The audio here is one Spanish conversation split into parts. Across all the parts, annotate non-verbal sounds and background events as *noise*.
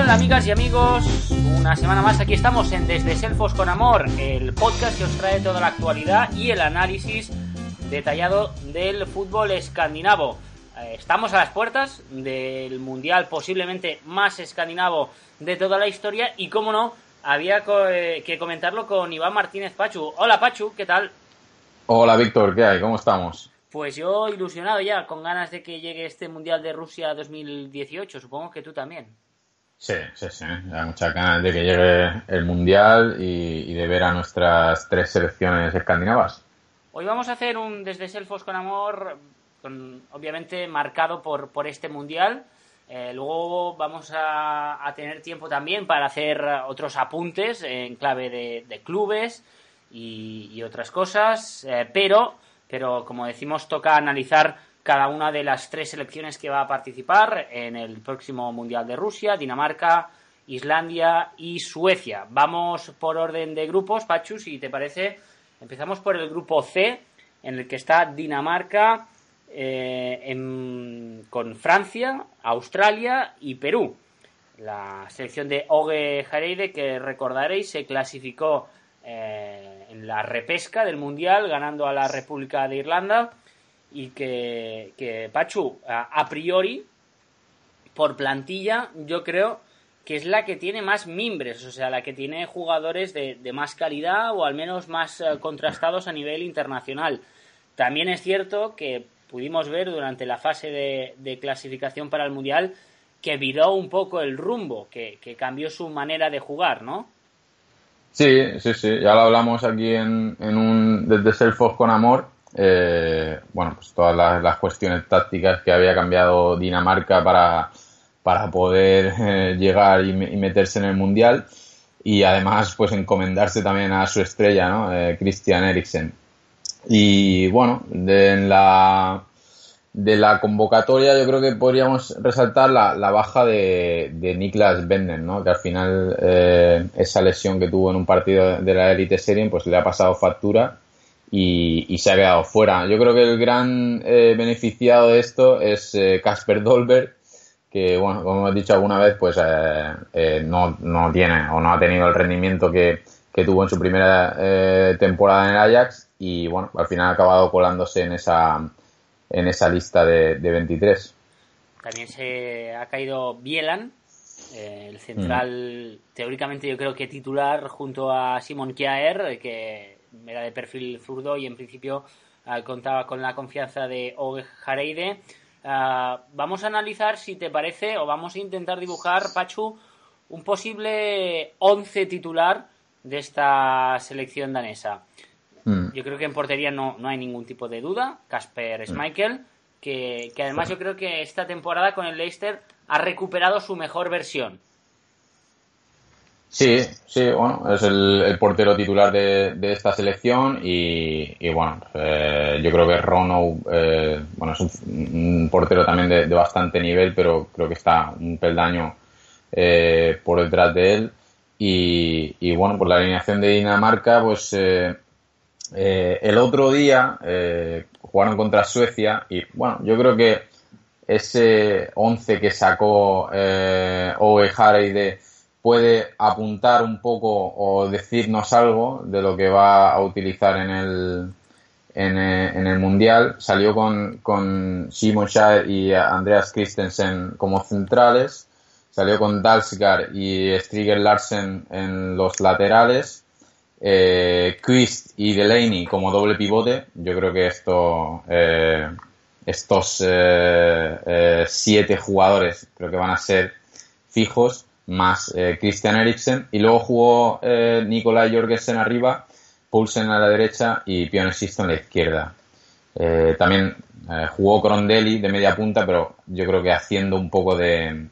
tal, amigas y amigos? Una semana más aquí estamos en Desde Selfos con Amor, el podcast que os trae toda la actualidad y el análisis detallado del fútbol escandinavo. Eh, Estamos a las puertas del mundial posiblemente más escandinavo de toda la historia y, como no, había eh, que comentarlo con Iván Martínez Pachu. Hola Pachu, ¿qué tal? Hola Víctor, ¿qué hay? ¿Cómo estamos? Pues yo ilusionado ya, con ganas de que llegue este mundial de Rusia 2018. Supongo que tú también. Sí, sí, sí. Hay muchas ganas de que llegue el Mundial y, de ver a nuestras tres selecciones escandinavas. Hoy vamos a hacer un Desde Selfos con Amor, con- obviamente marcado por, por este mundial. Eh, luego vamos a, a tener tiempo también para hacer otros apuntes en clave de, de clubes y, y otras cosas. Eh, pero, pero, como decimos, toca analizar cada una de las tres selecciones que va a participar en el próximo Mundial de Rusia, Dinamarca, Islandia y Suecia. Vamos por orden de grupos, Pachu, si te parece. Empezamos por el grupo C, en el que está Dinamarca eh, con Francia, Australia y Perú. La selección de Oge Jareide, que recordaréis, se clasificó eh, en la repesca del Mundial, ganando a la República de Irlanda. Y que, que Pachu, a, priori, por plantilla, yo creo que es la que tiene más mimbres, o sea, la que tiene jugadores de, de más calidad o al menos más eh, contrastados a nivel internacional. También es cierto que pudimos ver durante la fase de, de clasificación para el Mundial que viró un poco el rumbo, que, que cambió su manera de jugar, ¿no? Sí, sí, sí. Ya lo hablamos aquí en, en un desde Selfos con Amor. Eh, bueno, pues todas las, cuestiones tácticas que había cambiado Dinamarca para, para poder eh, llegar y, me- y meterse en el Mundial. Y además, pues encomendarse también a su estrella, ¿no? Eh, Christian Eriksen. Y bueno, de la, de la convocatoria yo creo que podríamos resaltar la, la baja de, Niklas Benden, ¿no? Que al final esa lesión que tuvo en un partido de la Elite Serie pues le ha pasado factura y, y se ha quedado fuera. Yo creo que el gran eh, beneficiado de esto es eh, Casper Dolberg, que bueno, como hemos dicho alguna vez, pues eh, eh, no, no tiene o no ha tenido el rendimiento que, que tuvo en su primera eh, temporada en el Ajax y bueno, al final ha acabado colándose en esa en esa lista de, de 23. También se ha caído Bielan, eh, el central teóricamente yo creo que titular junto a Simon Kjaer, eh, que era de perfil zurdo y en principio ah, contaba con la confianza de Oge Jareide. Ah, vamos a analizar si te parece o vamos a intentar dibujar, Pachu, un posible 11 titular de esta selección danesa. Mm. Yo creo que en portería no, no hay ningún tipo de duda. Casper Schmeichel, que, que además yo creo que esta temporada con el Leicester ha recuperado su mejor versión. Sí, sí, bueno, es el, portero titular de, de esta selección y, bueno, eh, yo creo que Rono, eh, bueno, es un, portero también de, de bastante nivel, pero creo que está un peldaño eh, por detrás de él. Y, bueno, por la alineación de Dinamarca, pues eh, eh, el otro día eh, jugaron contra Suecia y bueno, yo creo que ese 11 que sacó eh, Owe Hareide puede apuntar un poco o decirnos algo de lo que va a utilizar en el, en, eh, en el Mundial. Salió con, con Simon Shire y Andreas Christensen como centrales. Salió con Dalsgaard y Striger Larsen en los laterales. Eh, Quist y Delaney como doble pivote. Yo creo que esto, eh, estos eh, eh, siete jugadores creo que van a ser fijos más eh, Christian Eriksen y luego jugó eh, Jorgensen arriba, Poulsen a la derecha y Pione Sisto en la izquierda. Eh, también eh, jugó Crondelli de media punta, pero yo creo que haciendo un poco de,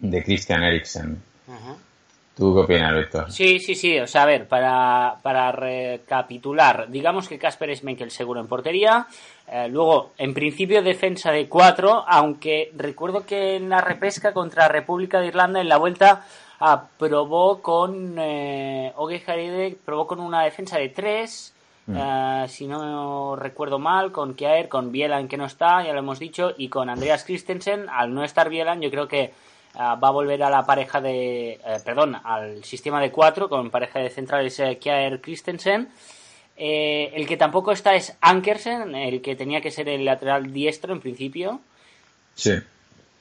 de Christian Eriksen. ¿Tú qué opinas, Víctor? Sí, sí, sí. O sea, a ver, para, para recapitular, digamos que Casper Schmeichel seguro en portería. Eh, luego, en principio, defensa de cuatro, aunque recuerdo que en la repesca contra República de Irlanda, en la vuelta, ah, probó con eh, Oge probó con una defensa de tres. eh, si no recuerdo mal, con Kjaer, con Bielan que no está, ya lo hemos dicho, y con Andreas Christensen, al no estar Bielan, yo creo que va a volver a la pareja de, perdón, al sistema de cuatro con pareja de centrales Kjaer Christensen. el que tampoco está es Ankersen, el que tenía que ser el lateral diestro en principio. Sí.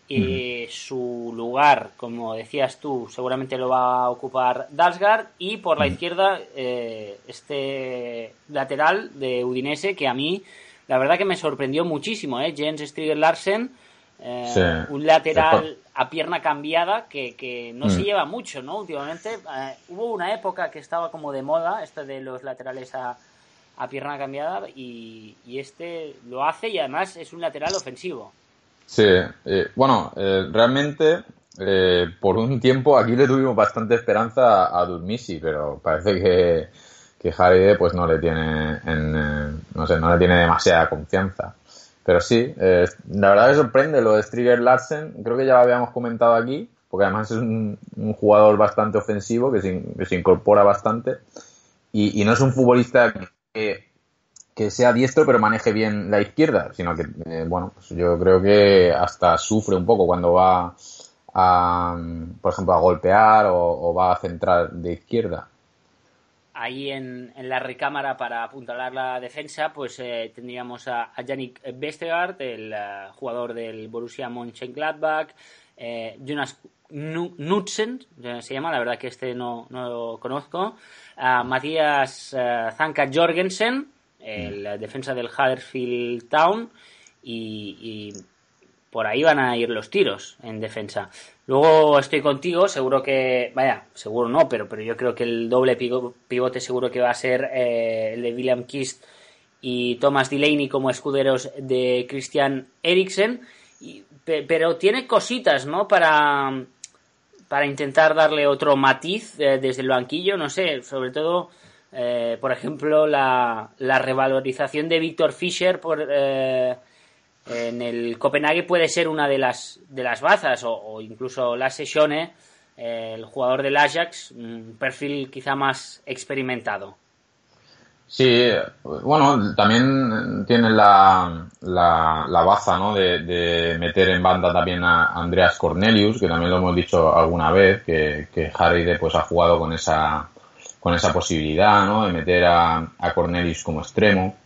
Y su lugar, como decías tú, seguramente lo va a ocupar Dalsgaard. Y por la izquierda, eh, este lateral de Udinese, que a mí, la verdad que me sorprendió muchísimo, ¿eh? Jens Striger Larsen. Eh, un lateral a pierna cambiada que, no se mm. lleva mucho, ¿no? Últimamente eh, hubo una época que estaba como de moda, esto de los laterales a, a pierna cambiada, y, y este lo hace y además es un lateral ofensivo. Sí, eh, bueno, eh, realmente por un tiempo aquí le tuvimos bastante esperanza a, a pero parece que, que pues no le tiene en, no sé, no le tiene demasiada confianza. Pero sí, la verdad que sorprende lo de Striger Larsen, creo que ya lo habíamos comentado aquí, porque además es un, jugador bastante ofensivo que se, incorpora bastante y, no es un futbolista que sea diestro pero maneje bien la izquierda, sino que, eh, bueno, pues yo creo que hasta sufre un poco cuando va a, por ejemplo, a golpear o, va a centrar de izquierda. Ahí en, la recámara para apuntalar la defensa, pues eh, tendríamos a, Yannick Vestergaard, el eh, jugador del Borussia Mönchengladbach, Jonas Knudsen, se llama, la verdad que este no, no lo conozco, a Matías Zanka Jorgensen, la defensa del Huddersfield Town y, por ahí van a ir los tiros en defensa. Luego estoy contigo, seguro que, vaya, seguro no, pero, pero yo creo que el doble pivote seguro que va a ser eh, el de William Kist y Thomas Delaney como escuderos de Christian Eriksen, pero tiene cositas, ¿no? Para, para intentar darle otro matiz eh, desde el banquillo, no sé, sobre todo eh, por ejemplo, la, revalorización de Víctor Fischer por, en el Copenhague puede ser una de las, de las bazas, o, incluso Lasse Schone, eh, el jugador del Ajax, un perfil quizá más experimentado. Sí, bueno, también tiene la, la, baza ¿no? de, meter en banda también a Andreas Cornelius, que también lo hemos dicho alguna vez, que, que Harry pues, ha jugado con esa, con esa posibilidad, ¿no? De meter a, a Cornelius como extremo.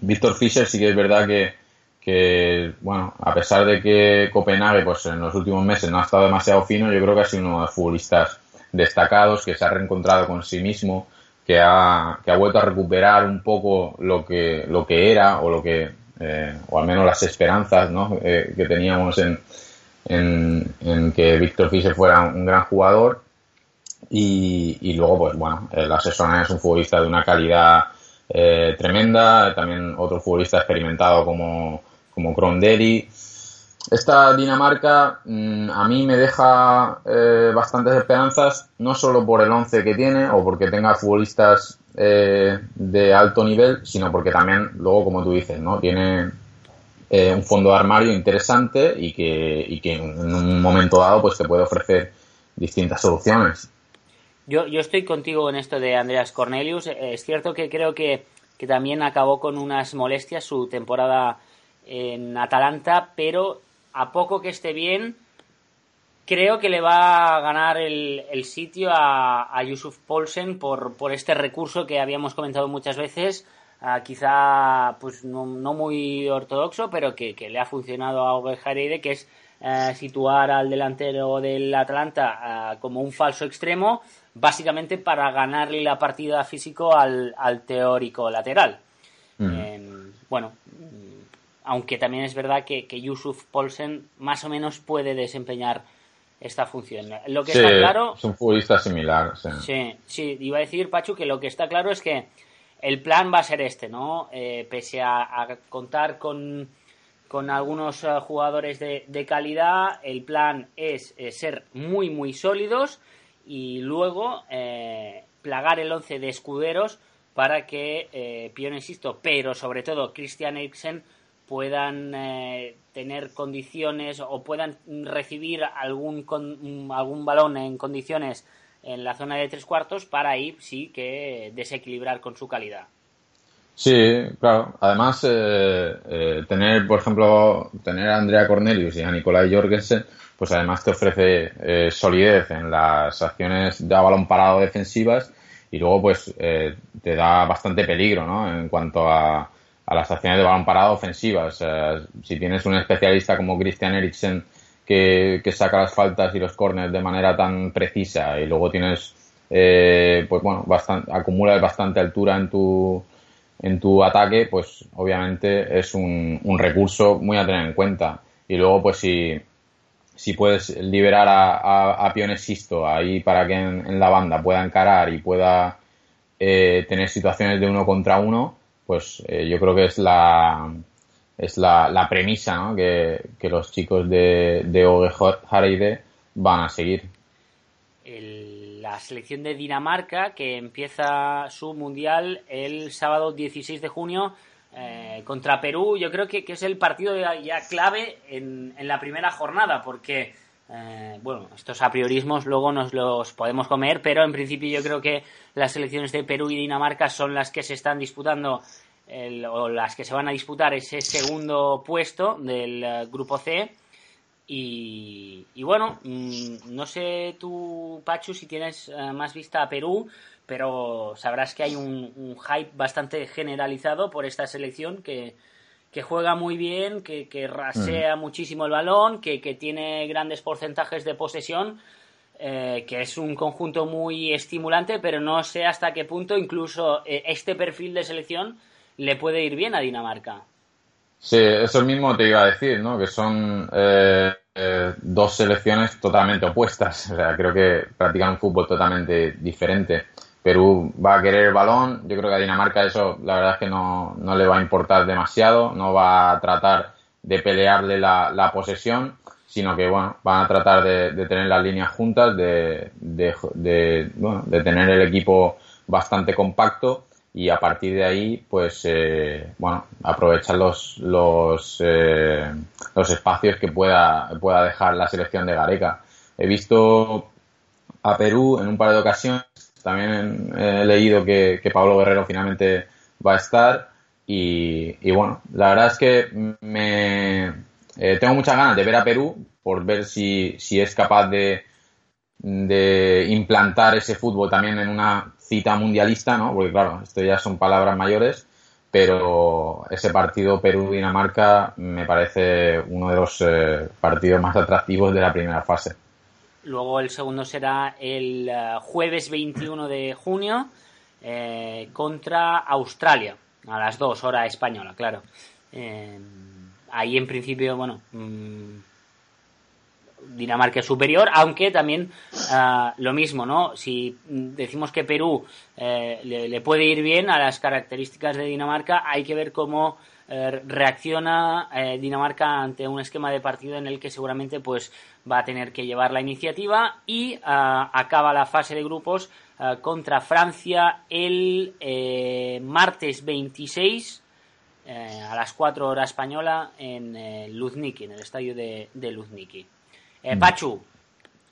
Víctor Fischer sí que es verdad que, que, bueno, a pesar de que Copenhague, pues en los últimos meses no ha estado demasiado fino, yo creo que ha sido uno de los futbolistas destacados, que se ha reencontrado con sí mismo, que ha, que ha vuelto a recuperar un poco lo que, lo que era, o lo que, eh, o al menos las esperanzas, ¿no? Eh, que teníamos en, en, en que Víctor Fischer fuera un gran jugador y, luego, pues bueno, el asesor es un futbolista de una calidad eh, tremenda, también otro futbolista experimentado como, como Crondelli. Esta Dinamarca mm, a mí me deja eh, bastantes esperanzas, no solo por el 11 que tiene o porque tenga futbolistas eh, de alto nivel, sino porque también, luego, como tú dices, ¿no? tiene un fondo de armario interesante y que, y que en un momento dado pues te puede ofrecer distintas soluciones. Yo, yo estoy contigo en esto de Andreas Cornelius. Eh, es cierto que creo que, también acabó con unas molestias su temporada en Atalanta, pero a poco que esté bien, creo que le va a ganar el, sitio a, a, Yusuf Polsen por, por este recurso que habíamos comentado muchas veces, quizá pues no, muy ortodoxo, pero que, le ha funcionado a Ove que es eh, situar al delantero del Atalanta eh, como un falso extremo básicamente para ganarle la partida físico al, teórico lateral. Bueno, aunque también es verdad que, que, Yusuf Polsen más o menos puede desempeñar esta función. Lo que está claro. Es un futbolista similar. Sí. sí, iba a decir, Pachu, que lo que está claro es que el plan va a ser este, ¿no? Eh, pese a, contar con, con algunos eh, jugadores de, de, calidad, el plan es eh, ser muy, muy sólidos y luego eh, plagar el 11 de escuderos para que eh, insisto, pero sobre todo Christian Eriksen puedan eh, tener condiciones o puedan recibir algún, algún balón en condiciones en la zona de tres cuartos para ahí sí que desequilibrar con su calidad. Sí, claro. Además, eh, eh, tener, por ejemplo, tener a Andrea Cornelius y a Nicolai Jorgensen, pues además te ofrece eh, solidez en las acciones de balón parado defensivas y luego pues te da bastante peligro, ¿no? En cuanto a, a las acciones de balón parado ofensivas. si tienes un especialista como Christian Eriksen que, saca las faltas y los corners de manera tan precisa y luego tienes, pues bueno, bastante, acumulas bastante altura en tu en tu ataque, pues obviamente es un, un, recurso muy a tener en cuenta. Y luego, pues si, si puedes liberar a, a, a Pionesisto ahí para que en, la banda pueda encarar y pueda eh, tener situaciones de uno contra uno, pues eh, yo creo que es la es la, la premisa ¿no? que, que, los chicos de, de Oge Hareide van a seguir. La selección de Dinamarca que empieza su mundial el sábado 16 de junio eh, contra Perú. Yo creo que, es el partido ya, clave en, la primera jornada porque, eh, bueno, estos apriorismos luego nos los podemos comer, pero en principio yo creo que las selecciones de Perú y Dinamarca son las que se están disputando o las que se van a disputar ese segundo puesto del eh, grupo C. Y, bueno, mm, no sé tú, Pachu, si tienes eh, más vista a Perú, pero sabrás que hay un, hype bastante generalizado por esta selección que, juega muy bien, que, rasea mm. muchísimo el balón, que, tiene grandes porcentajes de posesión, eh, que es un conjunto muy estimulante, pero no sé hasta qué punto incluso eh, este perfil de selección le puede ir bien a Dinamarca. Sí, eso mismo te iba a decir, ¿no? Que son eh, eh, dos selecciones totalmente opuestas. O sea, creo que practican un fútbol totalmente diferente. Perú va a querer el balón. Yo creo que a Dinamarca eso, la verdad es que no, no le va a importar demasiado. No va a tratar de pelearle la, la posesión, sino que, bueno, van a tratar de, de tener las líneas juntas, de, de, de, bueno, de tener el equipo bastante compacto y a partir de ahí, pues, eh, bueno, aprovechar los, los, eh, los espacios que pueda, pueda dejar la selección de Gareca. He visto a Perú en un par de ocasiones, también he leído que, que Pablo Guerrero finalmente va a estar y, y bueno, la verdad es que me, eh, tengo muchas ganas de ver a Perú por ver si, si es capaz de, de implantar ese fútbol también en una cita mundialista, ¿no? Porque claro, esto ya son palabras mayores, pero ese partido Perú-Dinamarca me parece uno de los eh, partidos más atractivos de la primera fase. Luego el segundo será el eh, jueves 21 de junio eh, contra Australia, a las 2 hora española, claro. ahí en principio, bueno, mm, Dinamarca es superior, aunque también uh, lo mismo, ¿no? Si decimos que Perú eh, le, le, puede ir bien a las características de Dinamarca, hay que ver cómo eh, reacciona eh, Dinamarca ante un esquema de partido en el que seguramente pues va a tener que llevar la iniciativa y uh, acaba la fase de grupos uh, contra Francia el martes 26 a las 4 horas española en Luzniki, en el estadio de, de Luzniki. Eh, Pachu,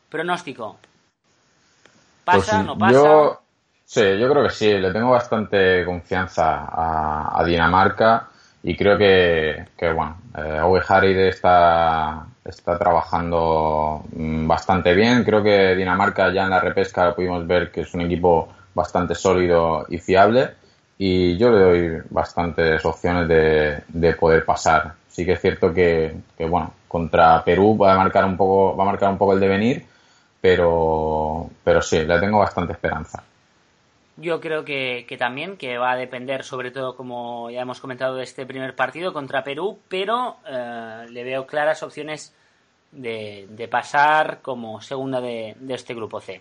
pronóstico. ¿Pasa, pues no pasa? Yo, sí, yo creo que sí. Le tengo bastante confianza a, Dinamarca y creo que, que bueno, eh, Owe está, está trabajando mm, bastante bien. Creo que Dinamarca ya en la repesca pudimos ver que es un equipo bastante sólido y fiable y yo le doy bastantes opciones de, de poder pasar. Sí que es cierto que, que, bueno, contra Perú va a marcar un poco, va a marcar un poco el devenir, pero, pero sí, le tengo bastante esperanza. Yo creo que, que, también, que va a depender sobre todo, como ya hemos comentado, de este primer partido contra Perú, pero eh, le veo claras opciones de, de pasar como segunda de, de, este grupo C.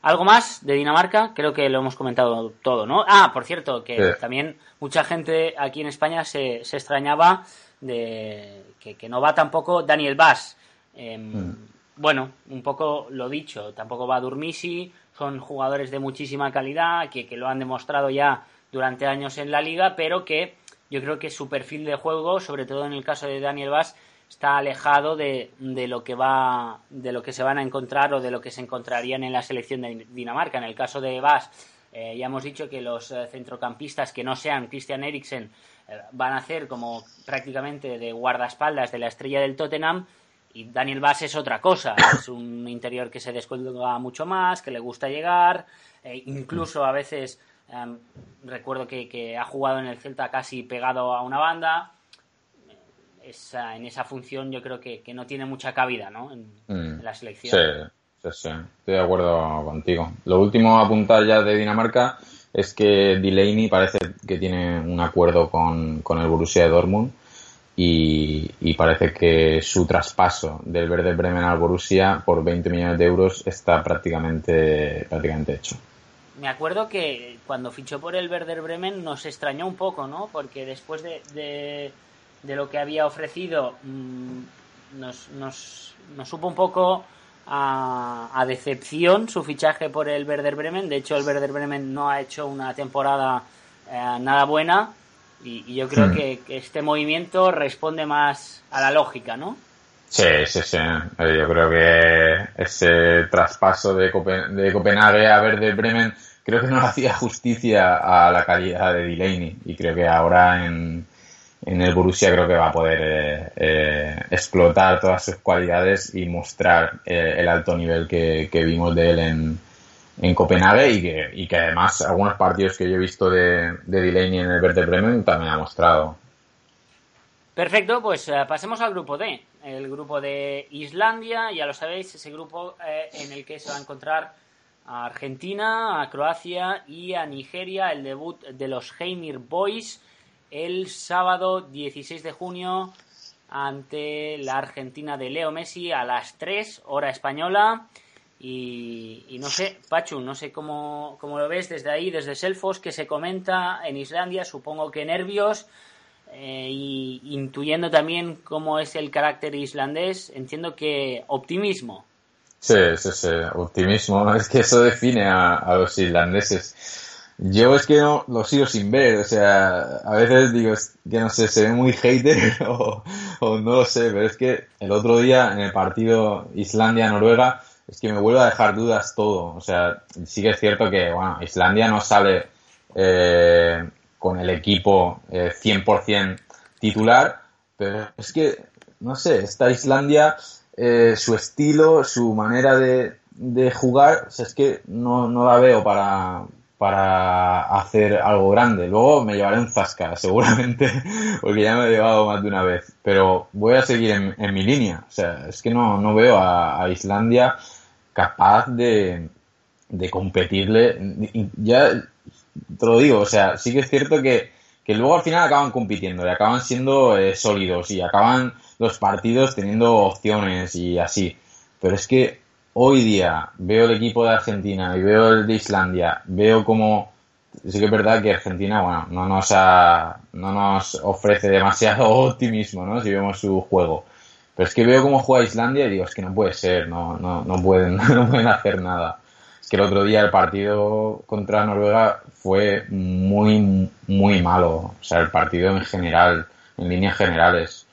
¿Algo más de Dinamarca? Creo que lo hemos comentado todo, ¿no? Ah, por cierto, que sí. también mucha gente aquí en España se, se extrañaba de que, que, no va tampoco Daniel Bass. Eh, mm. Bueno, un poco lo dicho, tampoco va Durmisi, son jugadores de muchísima calidad que, lo han demostrado ya durante años en la liga, pero que yo creo que su perfil de juego, sobre todo en el caso de Daniel Bass, está alejado de, de, lo que va de lo que se van a encontrar o de lo que se encontrarían en la selección de Dinamarca. En el caso de Bass Eh, ya hemos dicho que los eh, centrocampistas que no sean Christian Eriksen van a hacer como prácticamente de guardaespaldas de la estrella del Tottenham. Y Daniel Bass es otra cosa, es un interior que se descuelga mucho más, que le gusta llegar, incluso a veces em, recuerdo que, ha jugado en el Celta casi pegado a una banda. en esa función yo creo que, no tiene mucha cabida ¿no? en, mm. la selección. Sí, sí, estoy de acuerdo contigo. Lo último a apuntar ya de Dinamarca es que Delaney parece que tiene un acuerdo con, el Borussia Dortmund y, parece que su traspaso del Verde Bremen al Borussia por 20 millones de euros está prácticamente, prácticamente hecho. Me acuerdo que cuando fichó por el Werder Bremen nos extrañó un poco, ¿no? Porque después de, de, lo que había ofrecido mm, nos, nos, nos supo un poco a, decepción su fichaje por el Werder Bremen. De hecho, el Werder Bremen no ha hecho una temporada eh, nada buena y, yo creo hmm. que, este movimiento responde más a la lógica, ¿no? Sí, sí, sí. Eh, yo creo que ese traspaso de, de Copenhague a Werder Bremen creo que no *laughs* hacía justicia a la calidad de Delaney y creo que ahora en, en el Borussia creo que va a poder eh, eh, explotar todas sus cualidades y mostrar eh, el alto nivel que, vimos de él en, en Copenhague y que, y que además algunos partidos que yo he visto de, de Delaney en el Verde Bremen también ha mostrado. Perfecto, pues pasemos al grupo D, el grupo de Islandia, ya lo sabéis, ese grupo en el que se va a encontrar a Argentina, a Croacia y a Nigeria, el debut de los Heimir Boys el sábado 16 de junio ante la Argentina de Leo Messi a las 3 hora española. Y, no sé, Pachu, no sé cómo, lo ves desde ahí, desde Selfos, que se comenta en Islandia, supongo que nervios, eh, y intuyendo también cómo es el carácter islandés, entiendo que optimismo. Sí, sí, sí, optimismo, *laughs* es que eso define a los islandeses. Yo es que no lo sigo sin ver, o sea, a veces digo que no sé, se ve muy hater *laughs* o, no lo sé, pero es que el otro día en el partido Islandia-Noruega es que me vuelve a dejar dudas todo, o sea, sí que es cierto que, bueno, Islandia no sale eh, con el equipo eh, 100% titular, pero es que, no sé, esta Islandia, eh, su estilo, su manera de, de jugar, es que no, no la veo para, para hacer algo grande. Luego me llevaré un zasca, *laughs* seguramente, porque ya me he llevado más de una vez. Pero voy a seguir en, mi línea. O sea, es que no, no veo a, Islandia capaz de, de competirle. Ya te lo digo, o sea, sí que es cierto que, que luego al final acaban compitiendo y acaban siendo eh, sólidos y acaban los partidos teniendo opciones y así. Pero es que hoy día veo el equipo de Argentina y veo el de Islandia, veo como sí que es verdad que Argentina, bueno, no nos no nos ofrece demasiado *laughs* optimismo, ¿no? Si vemos su juego. Pero es que veo cómo juega Islandia y digo, es que no puede ser, no, no, no pueden, *laughs* no pueden hacer nada. Es que el otro día el partido contra Noruega fue muy, muy malo. O sea, el partido en general, en líneas generales.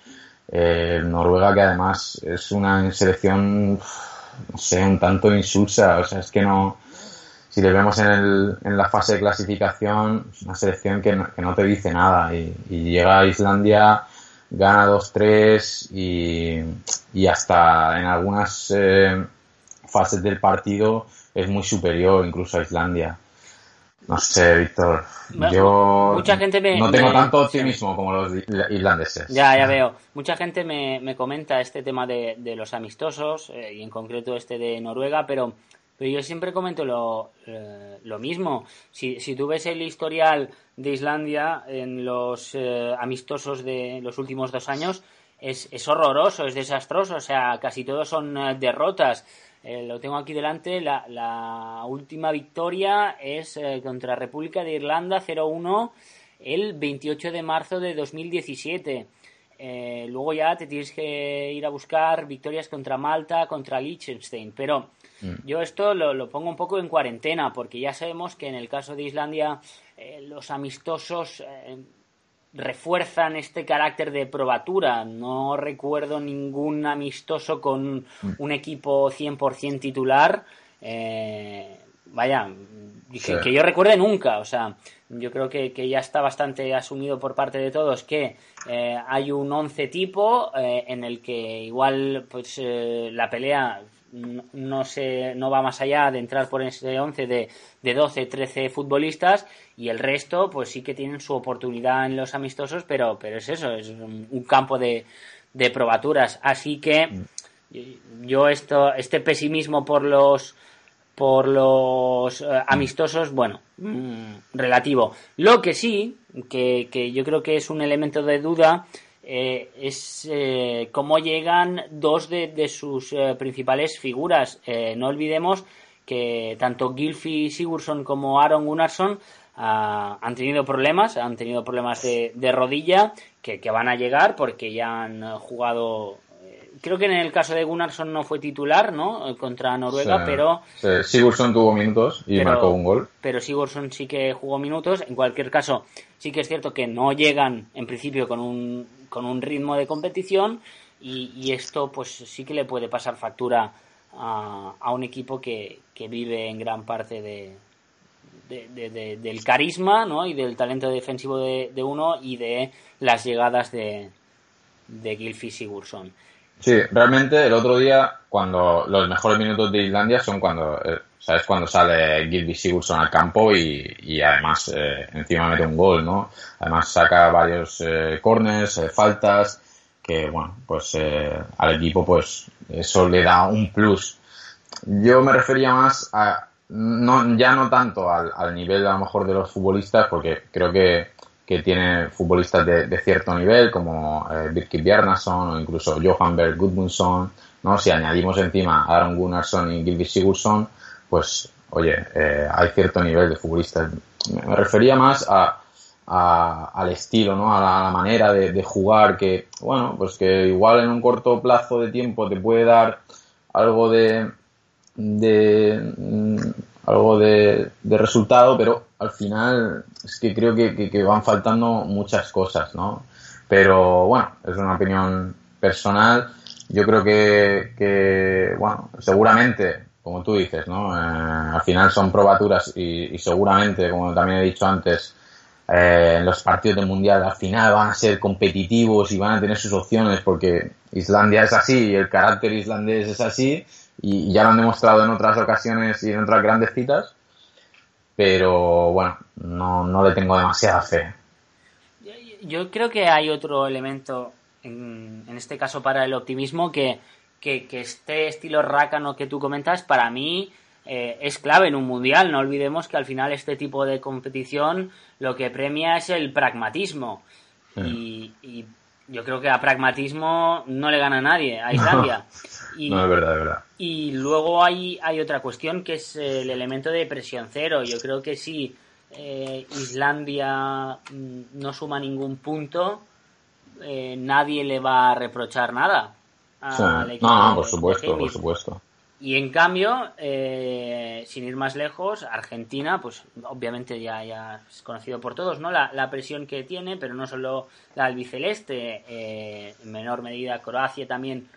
Eh, Noruega que además es una selección no sé, un tanto insulsa. O sea, es que no. Si le vemos en, el, en la fase de clasificación, es una selección que no, que no te dice nada. Y, llega a Islandia, gana 2-3 y, y, hasta en algunas eh, fases del partido es muy superior incluso a Islandia. No sé, Víctor. Yo mucha gente no tengo tanto optimismo como los islandeses. Ya, ya veo. Mucha gente me, me comenta este tema de, de los amistosos eh, y en concreto este de Noruega, pero, pero yo siempre comento lo, eh, lo mismo. Si, si tú ves el historial de Islandia en los eh, amistosos de los últimos dos años, es, es horroroso, es desastroso. O sea, casi todos son derrotas. Eh, lo tengo aquí delante. La, última victoria es eh, contra República de Irlanda 0-1 el 28 de marzo de 2017. Eh, luego ya te tienes que ir a buscar victorias contra Malta, contra Liechtenstein. Pero mm. yo esto lo, lo, pongo un poco en cuarentena porque ya sabemos que en el caso de Islandia los amistosos refuerzan este carácter de probatura. No recuerdo ningún amistoso con mm. un equipo 100% titular. Eh, vaya, que, yo recuerde nunca, o sea, yo creo que, ya está bastante asumido por parte de todos que eh, hay un once tipo eh, en el que igual pues eh, la pelea no, se, no va más allá de entrar por ese 11 de, de 12, 13 futbolistas y el resto pues sí que tienen su oportunidad en los amistosos, pero, pero es eso, es un, campo de, de, probaturas. Así que mm. yo esto, este pesimismo por los por los eh, amistosos, bueno, mm, relativo. Lo que sí, que, que yo creo que es un elemento de duda, eh, es eh, cómo llegan dos de, sus eh, principales figuras. no olvidemos que tanto Gilfy Sigurdsson como Aaron Gunnarsson ah, han tenido problemas, han tenido problemas de, rodilla que, van a llegar porque ya han jugado creo que en el caso de Gunnarsson no fue titular, ¿no? Contra Noruega, pero... Sigurdsson tuvo minutos y marcó un gol. Pero Sigurdsson sí que jugó minutos. En cualquier caso, sí que es cierto que no llegan, en principio, con un, con un ritmo de competición y, esto pues sí que le puede pasar factura a, a un equipo que, vive en gran parte de, del carisma ¿no? y del talento defensivo de, uno y de las llegadas de, de Gilfie Sigurdsson. Sí, realmente el otro día, cuando los mejores minutos de Islandia son cuando, eh, ¿sabes? Cuando sale Gilby Sigurdsson al campo y, además eh, encima mete un gol, ¿no? Además saca varios eh, corners, eh, faltas, que bueno, pues al equipo pues eso le da un plus. Yo me refería más a, no, ya no tanto al nivel a lo mejor de los futbolistas, porque creo que que tiene futbolistas de, cierto nivel como eh, Birkir Bjarnason o incluso Johan Berg Gudmundsson, ¿no? Si añadimos encima a Aaron Gunnarsson y Gilby Sigurdsson, pues, oye, eh, hay cierto nivel de futbolistas. Me refería más a, al estilo, ¿no? A la, manera de, jugar que, bueno, pues que igual en un corto plazo de tiempo te puede dar algo de, de algo de, de resultado, pero al final es que creo que, van faltando muchas cosas, ¿no? Pero bueno, es una opinión personal. Yo creo que, bueno, seguramente, como tú dices, ¿no? Eh, al final son probaturas y, seguramente, como también he dicho antes, eh, los partidos del Mundial al final van a ser competitivos y van a tener sus opciones porque Islandia es así, y el carácter islandés es así y ya lo han demostrado en otras ocasiones y en otras grandes citas pero bueno, no, no le tengo demasiada fe. Yo creo que hay otro elemento, en, en este caso para el optimismo, que, que, este estilo rácano que tú comentas, para mí eh, es clave en un mundial. No olvidemos que al final este tipo de competición lo que premia es el pragmatismo. Y, y, yo creo que a pragmatismo no le gana a nadie, a *laughs* Islandia. Y, no, es verdad, es verdad. Y luego hay, hay otra cuestión que es el elemento de presión cero. Yo creo que si eh, Islandia mm, no suma ningún punto, eh, nadie le va a reprochar nada. no, no, por supuesto, por supuesto. Y en cambio, eh, sin ir más lejos, Argentina, pues obviamente ya, ya es conocido por todos, ¿no? La, la presión que tiene, pero no solo la albiceleste, eh, en menor medida Croacia también,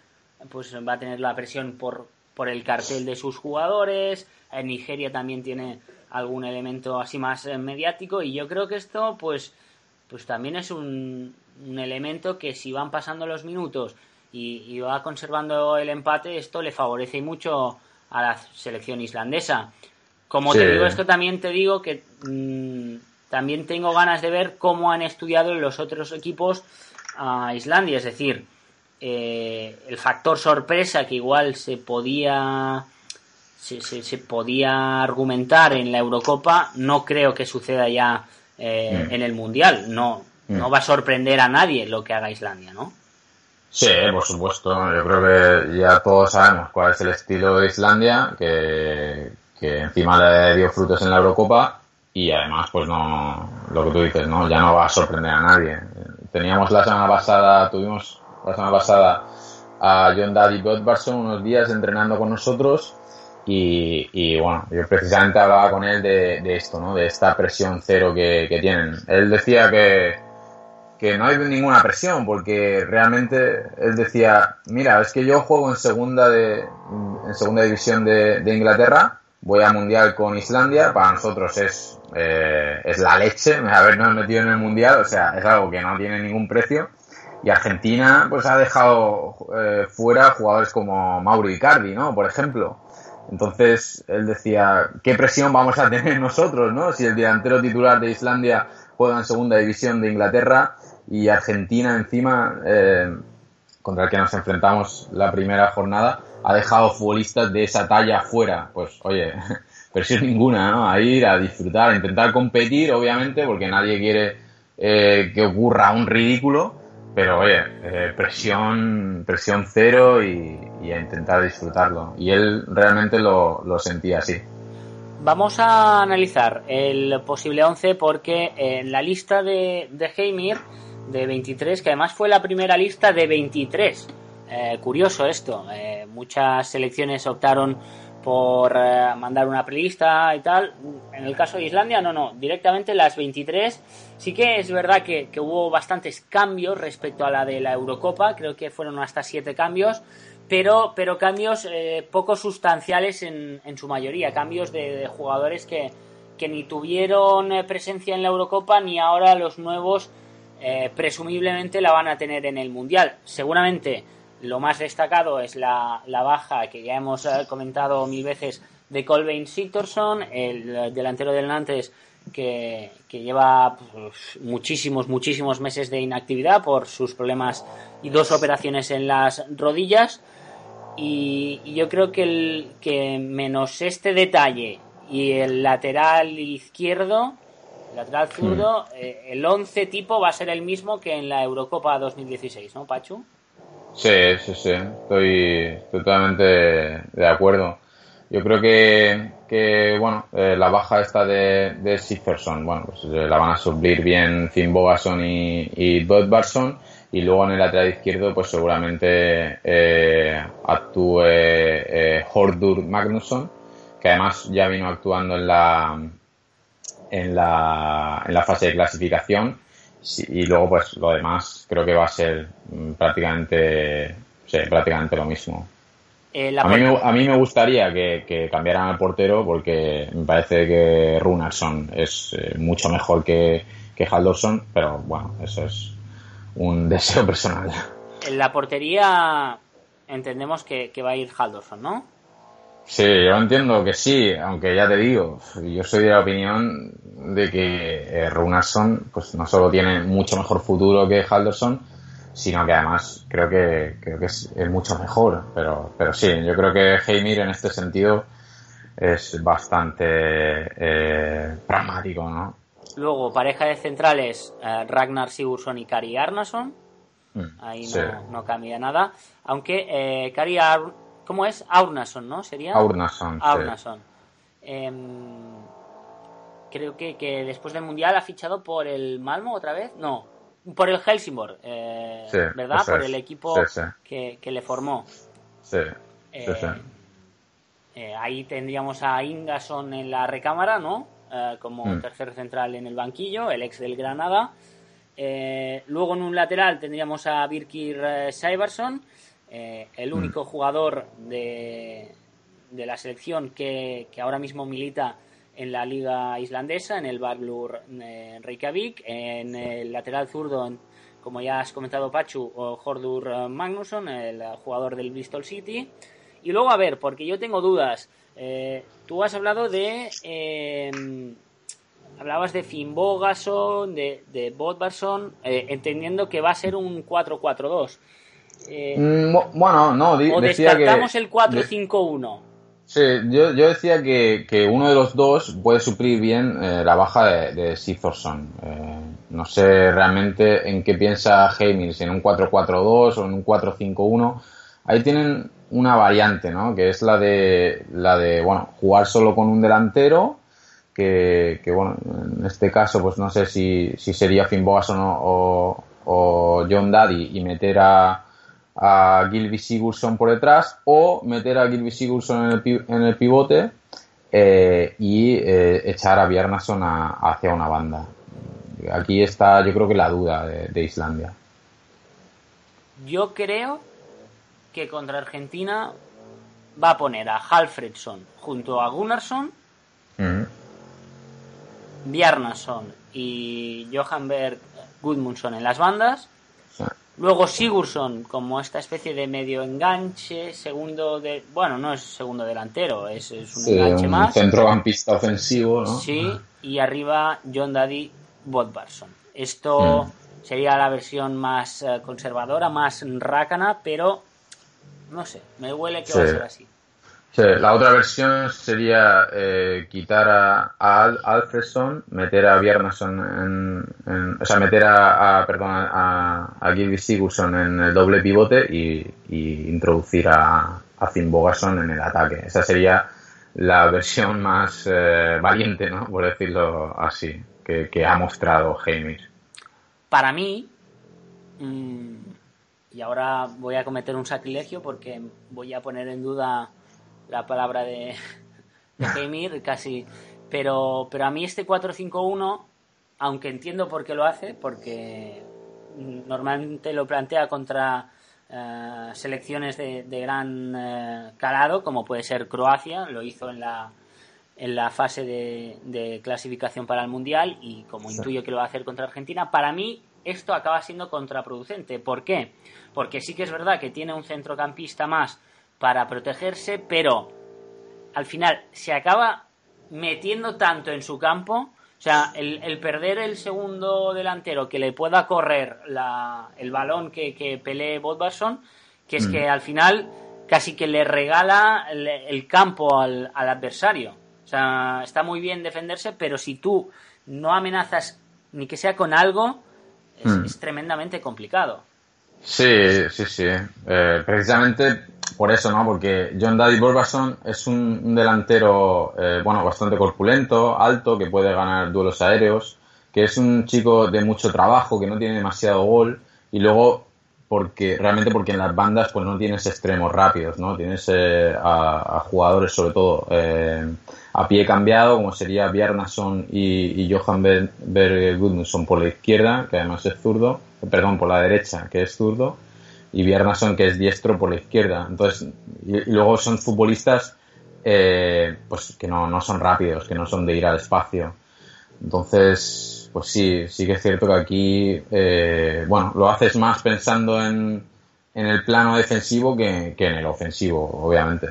pues va a tener la presión por, por el cartel de sus jugadores, en Nigeria también tiene algún elemento así más eh, mediático, y yo creo que esto, pues, pues también es un, un elemento que si van pasando los minutos y, va conservando el empate, esto le favorece mucho a la selección islandesa. Como te digo esto, también te digo que mm, también tengo ganas de ver cómo han estudiado los otros equipos a Islandia, es decir, eh, el factor sorpresa que igual se podía se, se, podía argumentar en la Eurocopa, no creo que suceda ya eh, mm. en el Mundial. No, no mm. va a sorprender a nadie lo que haga Islandia, ¿no? Sí, por supuesto. Yo creo que ya todos sabemos cuál es el estilo de Islandia, que, encima le dio frutos en la Eurocopa y además, pues no, lo que tú dices, ¿no? Ya no va a sorprender a nadie. Teníamos la semana pasada, tuvimos la semana pasada a John Daddy Godbarson unos días entrenando con nosotros y, y, bueno, yo precisamente hablaba con él de, de esto, ¿no? De esta presión cero que, que tienen. Él decía que, que no hay ninguna presión, porque realmente él decía, mira, es que yo juego en segunda de en segunda división de, Inglaterra voy a Mundial con Islandia, para nosotros es, eh, es la leche *laughs* habernos metido en el Mundial, o sea, es algo que no tiene ningún precio. Y Argentina, pues ha dejado eh, fuera jugadores como Mauro Icardi, ¿no? Por ejemplo. Entonces, él decía, ¿qué presión vamos a tener *laughs* nosotros, ¿no? Si el delantero titular de Islandia juega en segunda división de Inglaterra y Argentina encima, eh, contra el que nos enfrentamos la primera jornada, ha dejado futbolistas de esa talla fuera. Pues oye, *laughs* presión ninguna, ¿no? A ir a disfrutar, a intentar competir, obviamente, porque nadie quiere eh, que ocurra un ridículo, pero oye, eh, presión, presión cero y, a intentar disfrutarlo. Y él realmente lo, lo sentía así. Vamos a analizar el posible 11 porque en la lista de, de Heimir de 23, que además fue la primera lista de 23, eh, curioso esto. Eh, muchas selecciones optaron por eh, mandar una prelista y tal. En el caso de Islandia, no, no. Directamente las 23. Sí que es verdad que, hubo bastantes cambios respecto a la de la Eurocopa. Creo que fueron hasta 7 cambios. Pero, pero cambios poco sustanciales en, en, su mayoría. Cambios de, jugadores que, que, ni tuvieron presencia en la Eurocopa ni ahora los nuevos presumiblemente la van a tener en el Mundial. Seguramente lo más destacado es la, baja que ya hemos eh, comentado mil veces de Colbain Sigtorsson, el delantero del Nantes que, lleva pues, muchísimos, muchísimos meses de inactividad por sus problemas y dos operaciones en las rodillas. Y, yo creo que, el, que menos este detalle y el lateral izquierdo, el lateral zurdo, eh, el 11 tipo va a ser el mismo que en la Eurocopa 2016, ¿no, Pachu? Sí, sí, sí, estoy totalmente de acuerdo. Yo creo que, que bueno, eh, la baja esta de, de bueno, pues eh, la van a suplir bien Finn Bogason y, y Budvarson y luego en el lateral izquierdo pues seguramente eh, actúe eh, Hordur Magnusson, que además ya vino actuando en la, en la, en la fase de clasificación y luego, pues lo demás creo que va a ser mm, prácticamente, sí, prácticamente lo mismo. Eh, a, mí me, a, mí me, gustaría que, cambiaran al portero porque me parece que Runarsson es eh, mucho mejor que, que Haldorsson, pero bueno, eso es un *laughs* deseo personal. En la portería entendemos que, que va a ir Haldorsson, ¿no? Sí, yo entiendo que sí, aunque ya te digo, yo soy de la opinión de que eh, Runarsson pues no solo tiene mucho mejor futuro que Halderson, sino que además creo que, creo que es, mucho mejor. Pero, pero sí, yo creo que Heimir en este sentido es bastante eh, pragmático, ¿no? Luego, pareja de centrales, eh, Ragnar Sigurdsson y Kari Arnason. Mm, Ahí no, cambia nada. Aunque eh, Kari ¿Cómo es? Aurnason, ¿no? ¿Sería? Aurnason. Aurnason. Em, creo que, que, después del Mundial ha fichado por el Malmo otra vez. No, por el Helsingborg, eh, ¿verdad? Por el equipo Que, le formó. Sí. Eh, eh, ahí tendríamos a Ingason en la recámara, ¿no? como mm. tercer central en el banquillo, el ex del Granada. luego en un lateral tendríamos a Birkir Seiberson eh, el único jugador de, de la selección que, ahora mismo milita en la liga islandesa, en el Barlur eh, Reykjavik, en el lateral zurdo, como ya has comentado Pachu, Hordur Magnusson, el jugador del Bristol City. Y luego, a ver, porque yo tengo dudas. Eh, tú has hablado de... hablabas de Finn Bogason, de, de Bodvarsson, entendiendo que va a ser un 4-4-2. Eh, mm, bueno, no, o descartamos el 4-5-1. Sí, yo, yo decía que, que, uno de los dos puede suplir bien eh, la baja de, de eh, no sé realmente en qué piensa Heimir, si en un 4-4-2 o en un 4-5-1. Ahí tienen una variante, ¿no? Que es la de, la de, bueno, jugar solo con un delantero, que, que bueno, en este caso, pues no sé si, si sería Finn Bogason o, o John Daddy y meter a, a Gilby Sigurdsson por detrás o meter a Gilby Sigurdsson en el, en el pivote eh, y eh, echar a Bjarnason hacia una banda. Aquí está, yo creo que la duda de, Islandia. Yo creo que contra Argentina va a poner a Halfredson junto a Gunnarsson, Bjarnason y Johan Berg Gudmundsson en las bandas. Luego Sigurdsson como esta especie de medio enganche, segundo de... Bueno, no es segundo delantero, es, un enganche más. centrocampista ofensivo, ¿no? Sí, y arriba John Daddy Bodvarsson. Esto mm. sería la versión más eh, conservadora, más rácana, pero no sé, me huele que va a ser así la otra versión sería eh, quitar a, a Alfredson, meter a Bjarnason en, o sea, meter a, perdón, a, a Gilby Sigurdsson en el doble pivote y, introducir a, a Finn Bogason en el ataque. Esa sería la versión más eh, valiente, ¿no? Por decirlo así, que, ha mostrado James. Para mí, mm, y ahora voy a cometer un sacrilegio porque voy a poner en duda la palabra de, de casi. Pero, pero a mí este 4-5-1, aunque entiendo por qué lo hace, porque normalmente lo plantea contra eh, selecciones de, gran eh, calado, como puede ser Croacia, lo hizo en la, en la fase de, clasificación para el Mundial y como intuyo que lo va a hacer contra Argentina, para mí esto acaba siendo contraproducente. ¿Por qué? Porque sí que es verdad que tiene un centrocampista más para protegerse, pero al final se acaba metiendo tanto en su campo, o sea, el, perder el segundo delantero que le pueda correr el balón que, que pelee Bodvarsson, que es que mm. al final casi que le regala el, campo al, adversario. O sea, está muy bien defenderse, pero si tú no amenazas ni que sea con algo, es, mm. tremendamente complicado. Sí, sí, sí. Eh, precisamente por eso, ¿no? Porque John Daddy Borbason es un, delantero, eh, bueno, bastante corpulento, alto, que puede ganar duelos aéreos, que es un chico de mucho trabajo, que no tiene demasiado gol, y luego porque realmente porque en las bandas pues no tienes extremos rápidos, ¿no? Tienes eh, a, jugadores sobre todo eh, a pie cambiado, como sería Bjarnason y, y Johan Berg Gudmundsson por la izquierda, que además es zurdo, perdón, por la derecha, que es zurdo, y Bjarnason, que es diestro por la izquierda. Entonces, y, luego son futbolistas eh, pues que no, no, son rápidos, que no son de ir al espacio. Entonces, pues sí, sí que es cierto que aquí, eh, bueno, lo haces más pensando en, en el plano defensivo que, en el ofensivo, obviamente.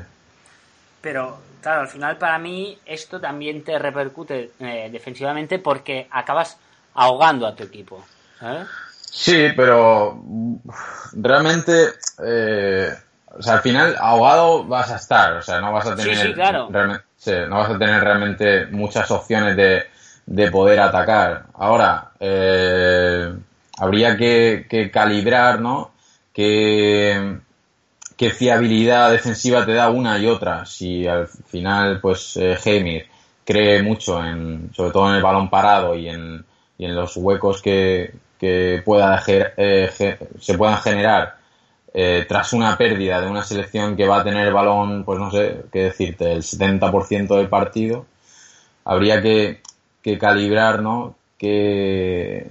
Pero, claro, al final para mí esto también te repercute eh, defensivamente porque acabas ahogando a tu equipo. Sí, pero realmente, eh, o sea, al final ahogado vas a estar, o sea, no vas a tener, no vas a tener realmente muchas opciones de, de poder atacar. Ahora, eh, habría que, calibrar, ¿no? Qué, qué fiabilidad defensiva te da una y otra. Si al final, pues, eh, cree mucho en, sobre todo en el balón parado y en, y en los huecos que, que pueda eh, se puedan generar eh, tras una pérdida de una selección que va a tener balón, pues no sé qué decirte, el 70% del partido, habría que, calibrar, ¿no? Qué,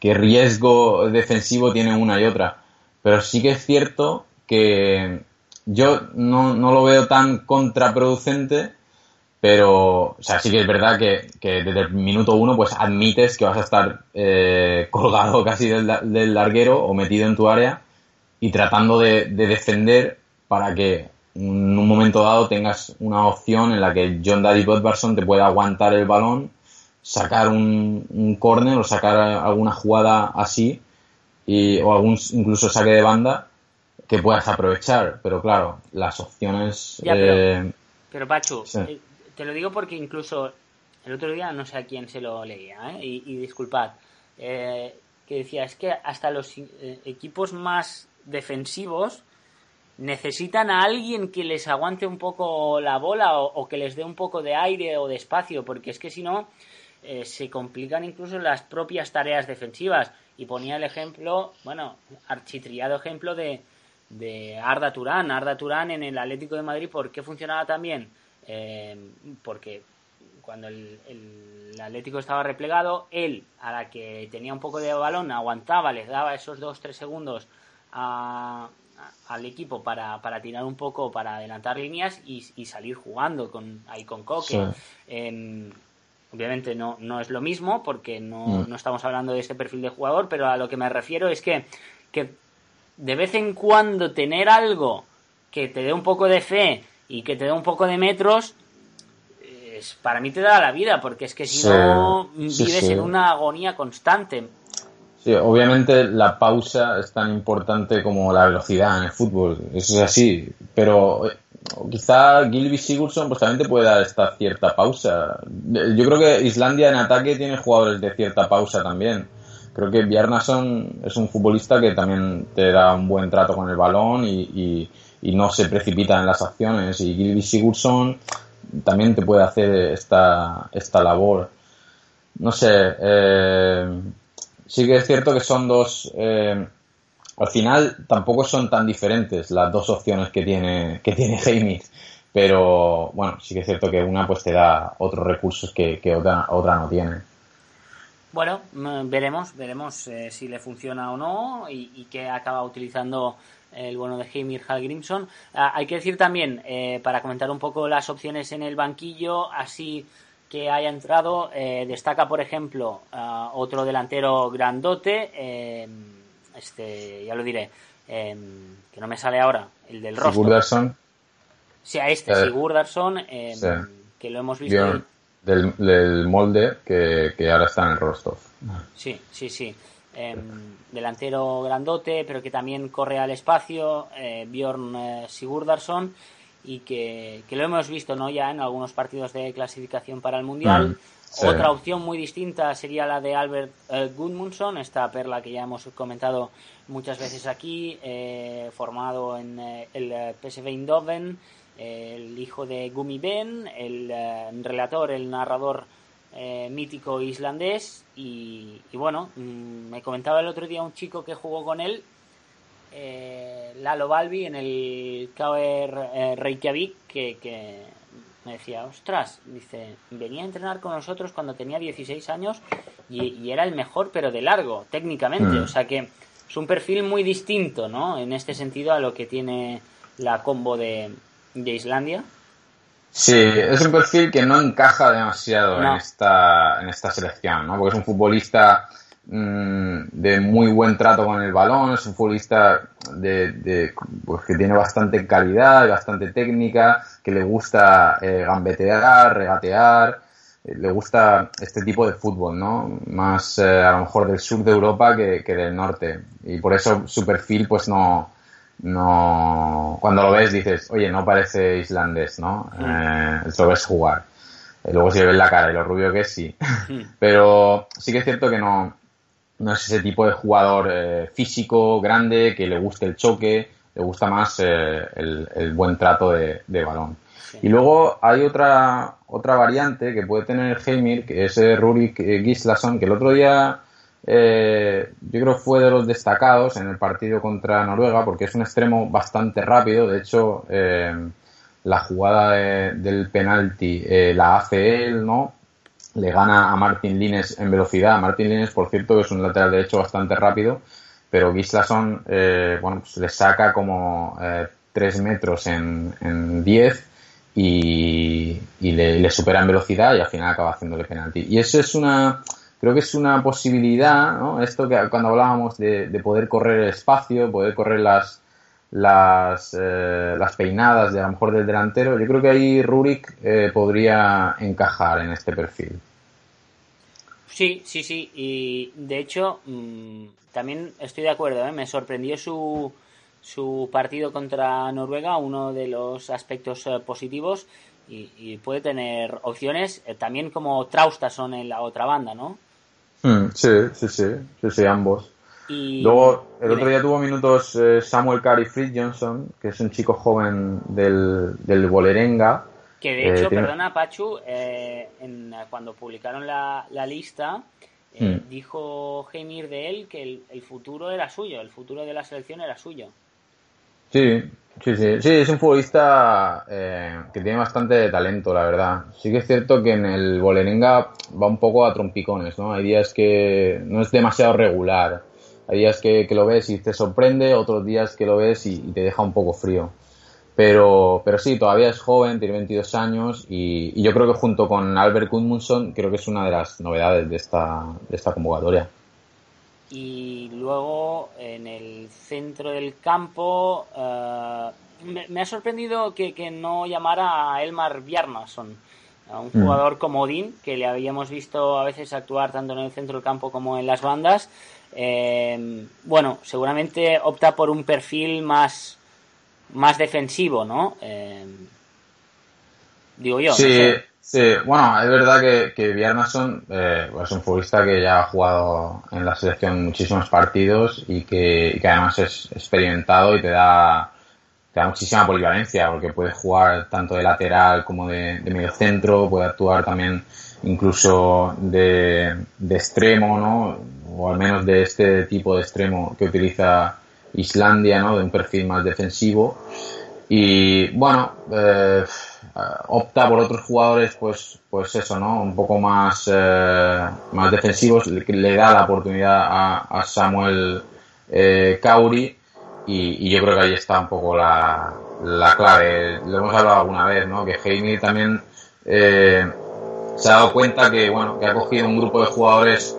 qué riesgo defensivo tiene una y otra. Pero sí que es cierto que yo no, no lo veo tan contraproducente pero, o sea, sí que es verdad que, desde el minuto uno, pues admites que vas a estar eh, *laughs* colgado casi del, larguero o metido en tu área y tratando de, defender para que en un momento dado tengas una opción en la que John Daddy Bodvarsson te pueda aguantar el balón, sacar un, un córner o sacar alguna jugada así y, o algún incluso saque de banda que puedas aprovechar. Pero claro, las opciones. pero, eh, pero Pachu, eh, te lo digo porque incluso el otro día no sé a quién se lo leía, ¿eh? y, disculpad, eh, que decía, es que hasta los eh, equipos más defensivos necesitan a alguien que les aguante un poco la bola o, que les dé un poco de aire o de espacio, porque es que si no se complican incluso las propias tareas defensivas. Y ponía el ejemplo, bueno, architriado ejemplo de, de Arda Turán. Arda Turán en el Atlético de Madrid, ¿por qué funcionaba tan bien? Em, porque cuando el, Atlético estaba replegado, él, a la que tenía un poco de balón, aguantaba, les daba esos 2-3 segundos a, al equipo para, para, tirar un poco, para adelantar líneas y, salir jugando con, ahí con Coque. Em, obviamente no, no es lo mismo porque no, mm. no, estamos hablando de este perfil de jugador, pero a lo que me refiero es que, que de vez en cuando tener algo que te dé un poco de fe y que te dé un poco de metros, para mí te da la vida, porque es que si no vives en una agonía constante. Sí, obviamente la pausa es tan importante como la velocidad en el fútbol, eso es así, pero eh, quizá Gilby Sigurdsson pues también te puede dar esta cierta pausa. Yo creo que Islandia en ataque tiene jugadores de cierta pausa también. Creo que Bjarnason es un futbolista que también te da un buen trato con el balón y, no se precipita en las acciones. Y Gilby Sigurdsson también te puede hacer esta, esta labor. No sé, eh, sí que es cierto que son dos, eh, al final tampoco son tan diferentes las dos opciones que tiene, que tiene *laughs* Jaime, pero bueno, sí que es cierto que una pues te da otros recursos que, otra, otra no tiene. Bueno, mm, veremos, veremos eh, si le funciona o no y, y qué acaba utilizando el bueno de Heimir Hallgrimsson. Ah, hay que decir también, eh, para comentar un poco las opciones en el banquillo, así que haya entrado, eh, destaca por ejemplo otro delantero grandote, em, este, ya lo diré, em, que no me sale ahora, el del rostro. Sigurdarsson. Sí, a este, Sigurdarsson, em, que lo hemos visto. Del, molde que, que, ahora está en el Rostov. Sí, sí, sí. Em, delantero grandote, pero que también corre al espacio, eh, Bjorn eh, Sigurdarsson, y que, lo hemos visto ¿no? ya en algunos partidos de clasificación para el Mundial. Mm, Otra opción muy distinta sería la de Albert eh, Gudmundsson, esta perla que ya hemos comentado muchas veces aquí, formado en el PSV Eindhoven, el hijo de Gumi Ben, el relator, el narrador eh, mítico islandés y, bueno, mm, me comentaba el otro día un chico que jugó con él, eh, Lalo Balbi, en el KR eh, Reykjavik, que, me decía, ostras, dice, venía a entrenar con nosotros cuando tenía 16 años y, era el mejor, pero de largo, técnicamente, mm. o sea que es un perfil muy distinto, ¿no? En este sentido a lo que tiene la combo de, de Islandia. Sí, es un perfil que no encaja demasiado en, esta, en esta selección, ¿no? Porque es un futbolista mm, de muy buen trato con el balón, es un futbolista de, pues que tiene bastante calidad, bastante técnica, que le gusta eh, gambetear, regatear, eh, le gusta este tipo de fútbol, ¿no? Más eh, a lo mejor del sur de Europa que, que del norte. Y por eso su perfil pues no, no cuando lo ves dices, oye, no parece islandés, ¿no? Mm. Eh, lo ves jugar. Eh, luego si le ves la cara y lo rubio que es, sí. Mm. *laughs* *laughs* Pero sí que es cierto que no, no es ese tipo de jugador eh, físico, grande, que le guste el choque, le gusta más el, buen trato de, balón. Y luego hay otra, otra variante que puede tener Heimir, que es Rurik Gislason, que el otro día eh, yo creo que fue de los destacados en el partido contra Noruega porque es un extremo bastante rápido. De hecho, eh, la jugada del penalti eh, la hace él, ¿no? Le gana a Martin Lines en velocidad. Martin Lines, por cierto, es un lateral de hecho bastante rápido, pero Gislason, bueno, pues le saca como 3 metros en 10 y, le, le, supera en velocidad y al final acaba haciéndole penalti. Y eso es una creo que es una posibilidad, ¿no? Esto que cuando hablábamos de, poder correr el espacio, poder correr las, las, eh, las peinadas de a lo mejor del delantero, yo creo que ahí Rurik eh, podría encajar en este perfil. Sí, sí, sí, y de hecho mm, también estoy de acuerdo, ¿eh? me sorprendió su, su partido contra Noruega, uno de los aspectos positivos, y, puede tener opciones también como Traustason en la otra banda, ¿no? Mm, sí, sí, sí, sí, sí, ambos. Luego, el otro día tuvo minutos eh, Samuel Carey Fritz Johnson, que es un chico joven del, del Bolerenga. Que de hecho, eh, perdona, Pachu, eh, cuando publicaron la, la lista, mm. dijo Heimir de él que el, el, futuro era suyo, el futuro de la selección era suyo. Sí, Sí, sí, sí, es un futbolista eh, que tiene bastante talento, la verdad. Sí que es cierto que en el Bolerenga va un poco a trompicones, ¿no? Hay días que no es demasiado regular. Hay días que, lo ves y te sorprende, otros días que lo ves y, te deja un poco frío. Pero, pero sí, todavía es joven, tiene 22 años y, yo creo que junto con Albert Gudmundsson creo que es una de las novedades de esta, de esta convocatoria. Y luego en el centro del campo eh, me, ha sorprendido que, no llamara a Elmar Bjarnason, a un mm. jugador como Odín, que le habíamos visto a veces actuar tanto en el centro del campo como en las bandas. Eh, bueno, seguramente opta por un perfil más más defensivo, ¿no? Eh, digo yo. Sí, sí. Bueno, es verdad que, que Bjarnason eh, es un futbolista que ya ha jugado en la selección muchísimos partidos y que, además es experimentado y te da, te da muchísima polivalencia porque puede jugar tanto de lateral como de, medio centro, puede actuar también incluso de, de extremo, ¿no? O al menos de este tipo de extremo que utiliza Islandia, ¿no? De un perfil más defensivo. Y bueno, eh, opta por otros jugadores, pues, pues eso, ¿no? Un poco más, eh, más defensivos, le, da la oportunidad a, Samuel eh, Kauri y, yo creo que ahí está un poco la, la clave. Lo hemos hablado alguna vez, ¿no? Que Heini también se ha dado cuenta que, bueno, que ha cogido un grupo de jugadores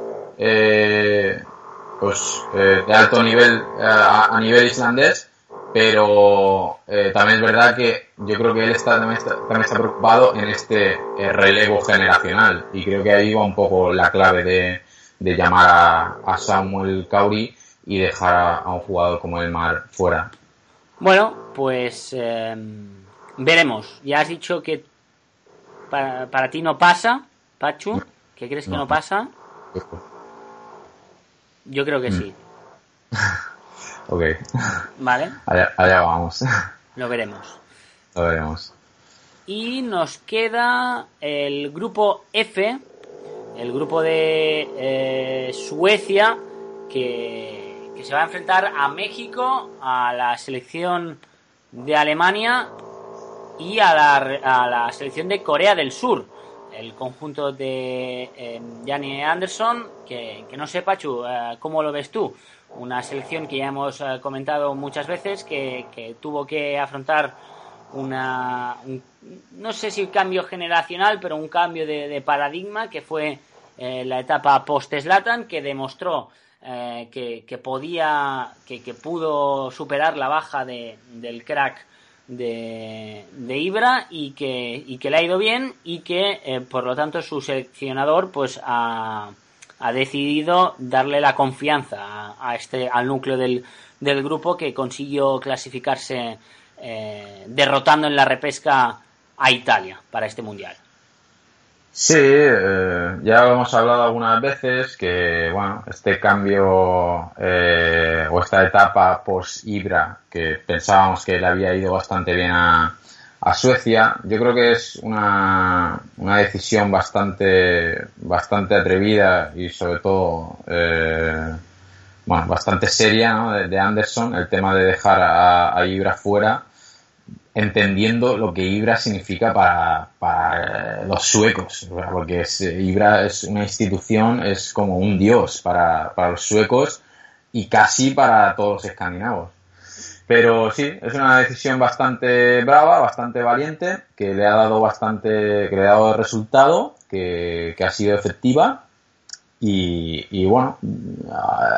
pues eh, de alto nivel eh, a, nivel islandés, pero eh, también es verdad que yo creo que él está, también, está, preocupado en este relevo generacional y creo que ahí va un poco la clave de, de llamar a, Samuel Kauri y dejar a, un jugador como el Mar fuera. Bueno, pues veremos. Ya has dicho que para, para ti no pasa, Pachu. ¿Qué crees que no, pasa? Yo creo que mm. sí. *laughs* ok. Vale. Allá, vamos. Lo veremos. Lo veremos. Y nos queda el grupo F, el grupo de eh, Suecia, que, que se va a enfrentar a México, a la selección de Alemania y a la, a la selección de Corea del Sur el conjunto de eh, Anderson, que, no sé, Pachu, eh, ¿cómo lo ves tú? Una selección que ya hemos eh, comentado muchas veces, que, tuvo que afrontar una, no sé si un cambio generacional, pero un cambio de, paradigma, que fue eh, la etapa post-Slatan, que demostró que, podía, que, pudo superar la baja del crack de, de Ibra y que, y que le ha ido bien y que eh, por lo tanto su seleccionador pues ha, ha decidido darle la confianza a, este al núcleo del, del grupo que consiguió clasificarse eh, derrotando en la repesca a Italia para este mundial. Sí, eh, ya hemos hablado algunas veces que, bueno, este cambio eh, o esta etapa post-Ibra, que pensábamos que le había ido bastante bien a, Suecia, yo creo que es una, una decisión bastante, bastante atrevida y sobre todo, eh, bueno, bastante seria de, Anderson, el tema de dejar a, a Ibra fuera entendiendo lo que Ibra significa para, los suecos, porque Ibra es una institución, es como un dios para, los suecos y casi para todos los escandinavos. Pero sí, es una decisión bastante brava, bastante valiente, que le ha dado bastante, que le ha dado resultado, que, que ha sido efectiva. Y, y bueno,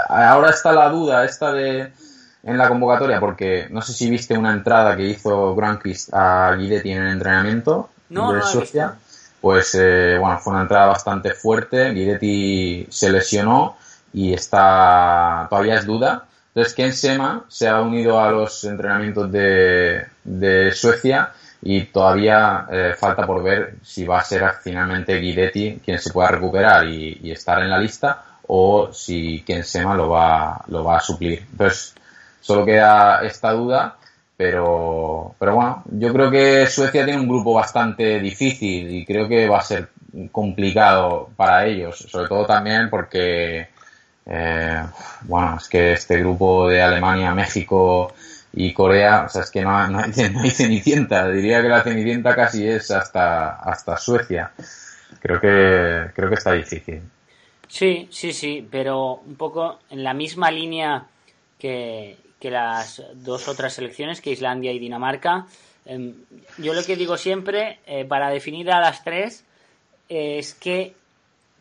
ahora está la duda esta de, en la convocatoria porque no sé si viste una entrada que hizo Granqvist a Guidetti en el entrenamiento de Suecia. Pues eh, bueno, fue una entrada bastante fuerte. Guidetti se lesionó y está todavía es duda. Entonces Ken Sema se ha unido a los entrenamientos de, de Suecia y todavía eh, falta por ver si va a ser finalmente Guidetti quien se pueda recuperar y, y estar en la lista o si Ken Sema lo va, lo va a suplir. Entonces, Solo queda esta duda, pero, pero bueno, yo creo que Suecia tiene un grupo bastante difícil y creo que va a ser complicado para ellos, sobre todo también porque, eh, bueno, es que este grupo de Alemania, México y Corea, o sea, es que no, no, hay, *laughs* no hay cenicienta, diría que la cenicienta casi es hasta, hasta Suecia. Creo que, creo que está difícil. Sí, sí, sí, pero un poco en la misma línea que, las dos otras selecciones, que Islandia y Dinamarca. Em, yo lo que digo siempre, eh, para definir a las tres, es que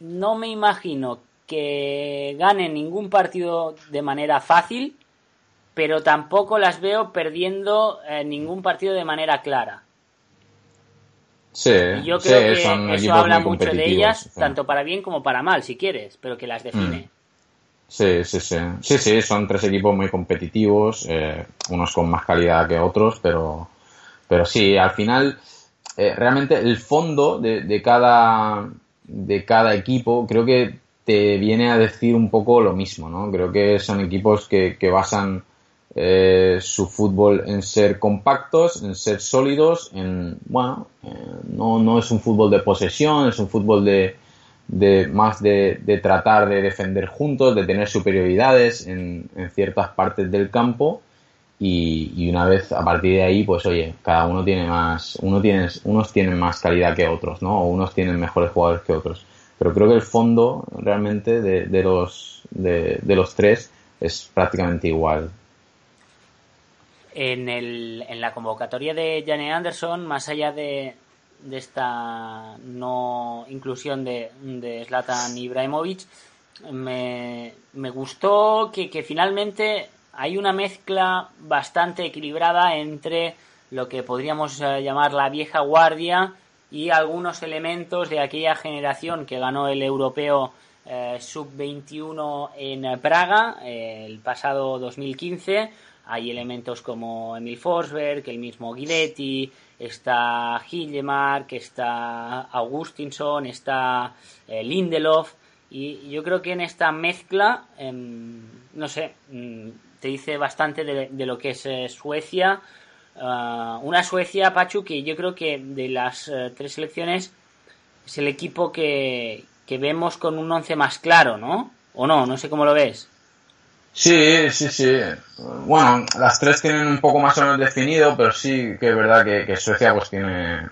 no me imagino que ganen ningún partido de manera fácil, pero tampoco las veo perdiendo eh, ningún partido de manera clara. Sí, yo creo que eso habla mucho de ellas, tanto para bien como para mal, si quieres, pero que las define. Mm. Sí, sí, sí. Sí, sí, son tres equipos muy competitivos, eh, unos con más calidad que otros, pero, pero sí, al final, eh, realmente el fondo de, de, cada, de cada equipo creo que te viene a decir un poco lo mismo, ¿no? Creo que son equipos que, que basan eh, su fútbol en ser compactos, en ser sólidos, en, bueno, eh, no, no, es un fútbol de posesión, es un fútbol de, de más de, de, tratar de defender juntos, de tener superioridades en, en ciertas partes del campo y, una vez a partir de ahí, pues oye, cada uno tiene más, uno tiene, unos tienen más calidad que otros, ¿no? O unos tienen mejores jugadores que otros. Pero creo que el fondo realmente de, de los, de, de los tres es prácticamente igual. En, el, en la convocatoria de Jane Anderson, más allá de, de esta no inclusión de, de Zlatan Ibrahimovic, me, me gustó que, que, finalmente hay una mezcla bastante equilibrada entre lo que podríamos eh, llamar la vieja guardia y algunos elementos de aquella generación que ganó el europeo eh, sub-21 en Praga eh, el pasado 2015 hay elementos como Emil Forsberg, el mismo Guiletti, está Hillemark, está Augustinson, está eh, Lindelof. Y yo creo que en esta mezcla, em, no sé, mm, te dice bastante de, lo que es Suecia. Ah, una Suecia, Pachu, que yo creo que de las eh, tres selecciones es el equipo que, que vemos con un once más claro, ¿no? ¿O no? No sé cómo lo ves. Sí, sí, sí. Bueno, las tres tienen un poco más o menos definido, pero sí que es verdad que, Suecia pues tiene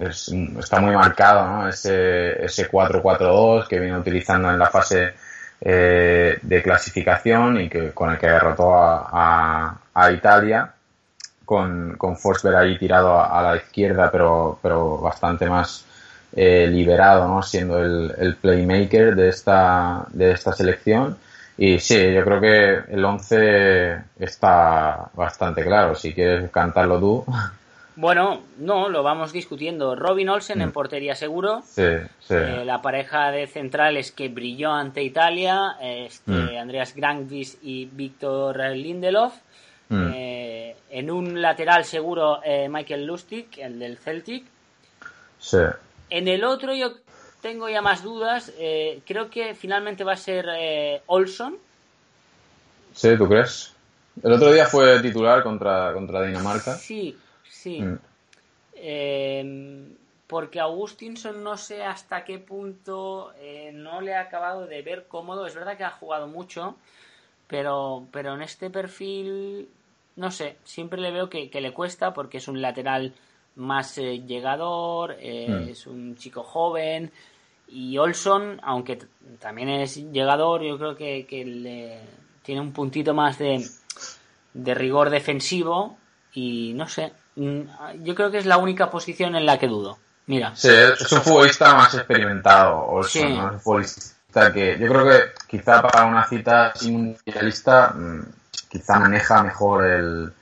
está muy marcado, ¿no? Ese, ese 4-4-2 que viene utilizando en la fase eh, de clasificación y que con el que derrotó a, a, Italia con, con Forsberg ahí tirado a, la izquierda pero, pero bastante más eh, liberado, ¿no? Siendo el, el playmaker de esta, de esta selección y sí, yo creo que el 11 está bastante claro. Si quieres cantarlo tú. Bueno, no, lo vamos discutiendo. Robin Olsen en mm. portería seguro. Sí, sí. Eh, la pareja de centrales que brilló ante Italia, este, mm. Andreas Grankvist y Víctor Lindelof. Mm. Eh, en un lateral seguro eh, Michael Lustig, el del Celtic. Sí. En el otro yo tengo ya más dudas. Eh, creo que finalmente va a ser eh, Olson. Sí, ¿tú crees? El otro día fue titular contra, contra Dinamarca. Sí, sí. Mm. Em, porque Augustinson no sé hasta qué punto eh, no le ha acabado de ver cómodo. Es verdad que ha jugado mucho, pero, pero en este perfil, no sé, siempre le veo que, que le cuesta porque es un lateral más eh, llegador, eh, hmm. es un chico joven. Y Olson, aunque también es llegador, yo creo que, le, tiene un puntito más de, de rigor defensivo. Y no sé, mm, yo creo que es la única posición en la que dudo. Mira. Sí, es un futbolista más experimentado, Olson, Un futbolista que yo creo que quizá para una cita mundialista, mm, quizá maneja mejor el,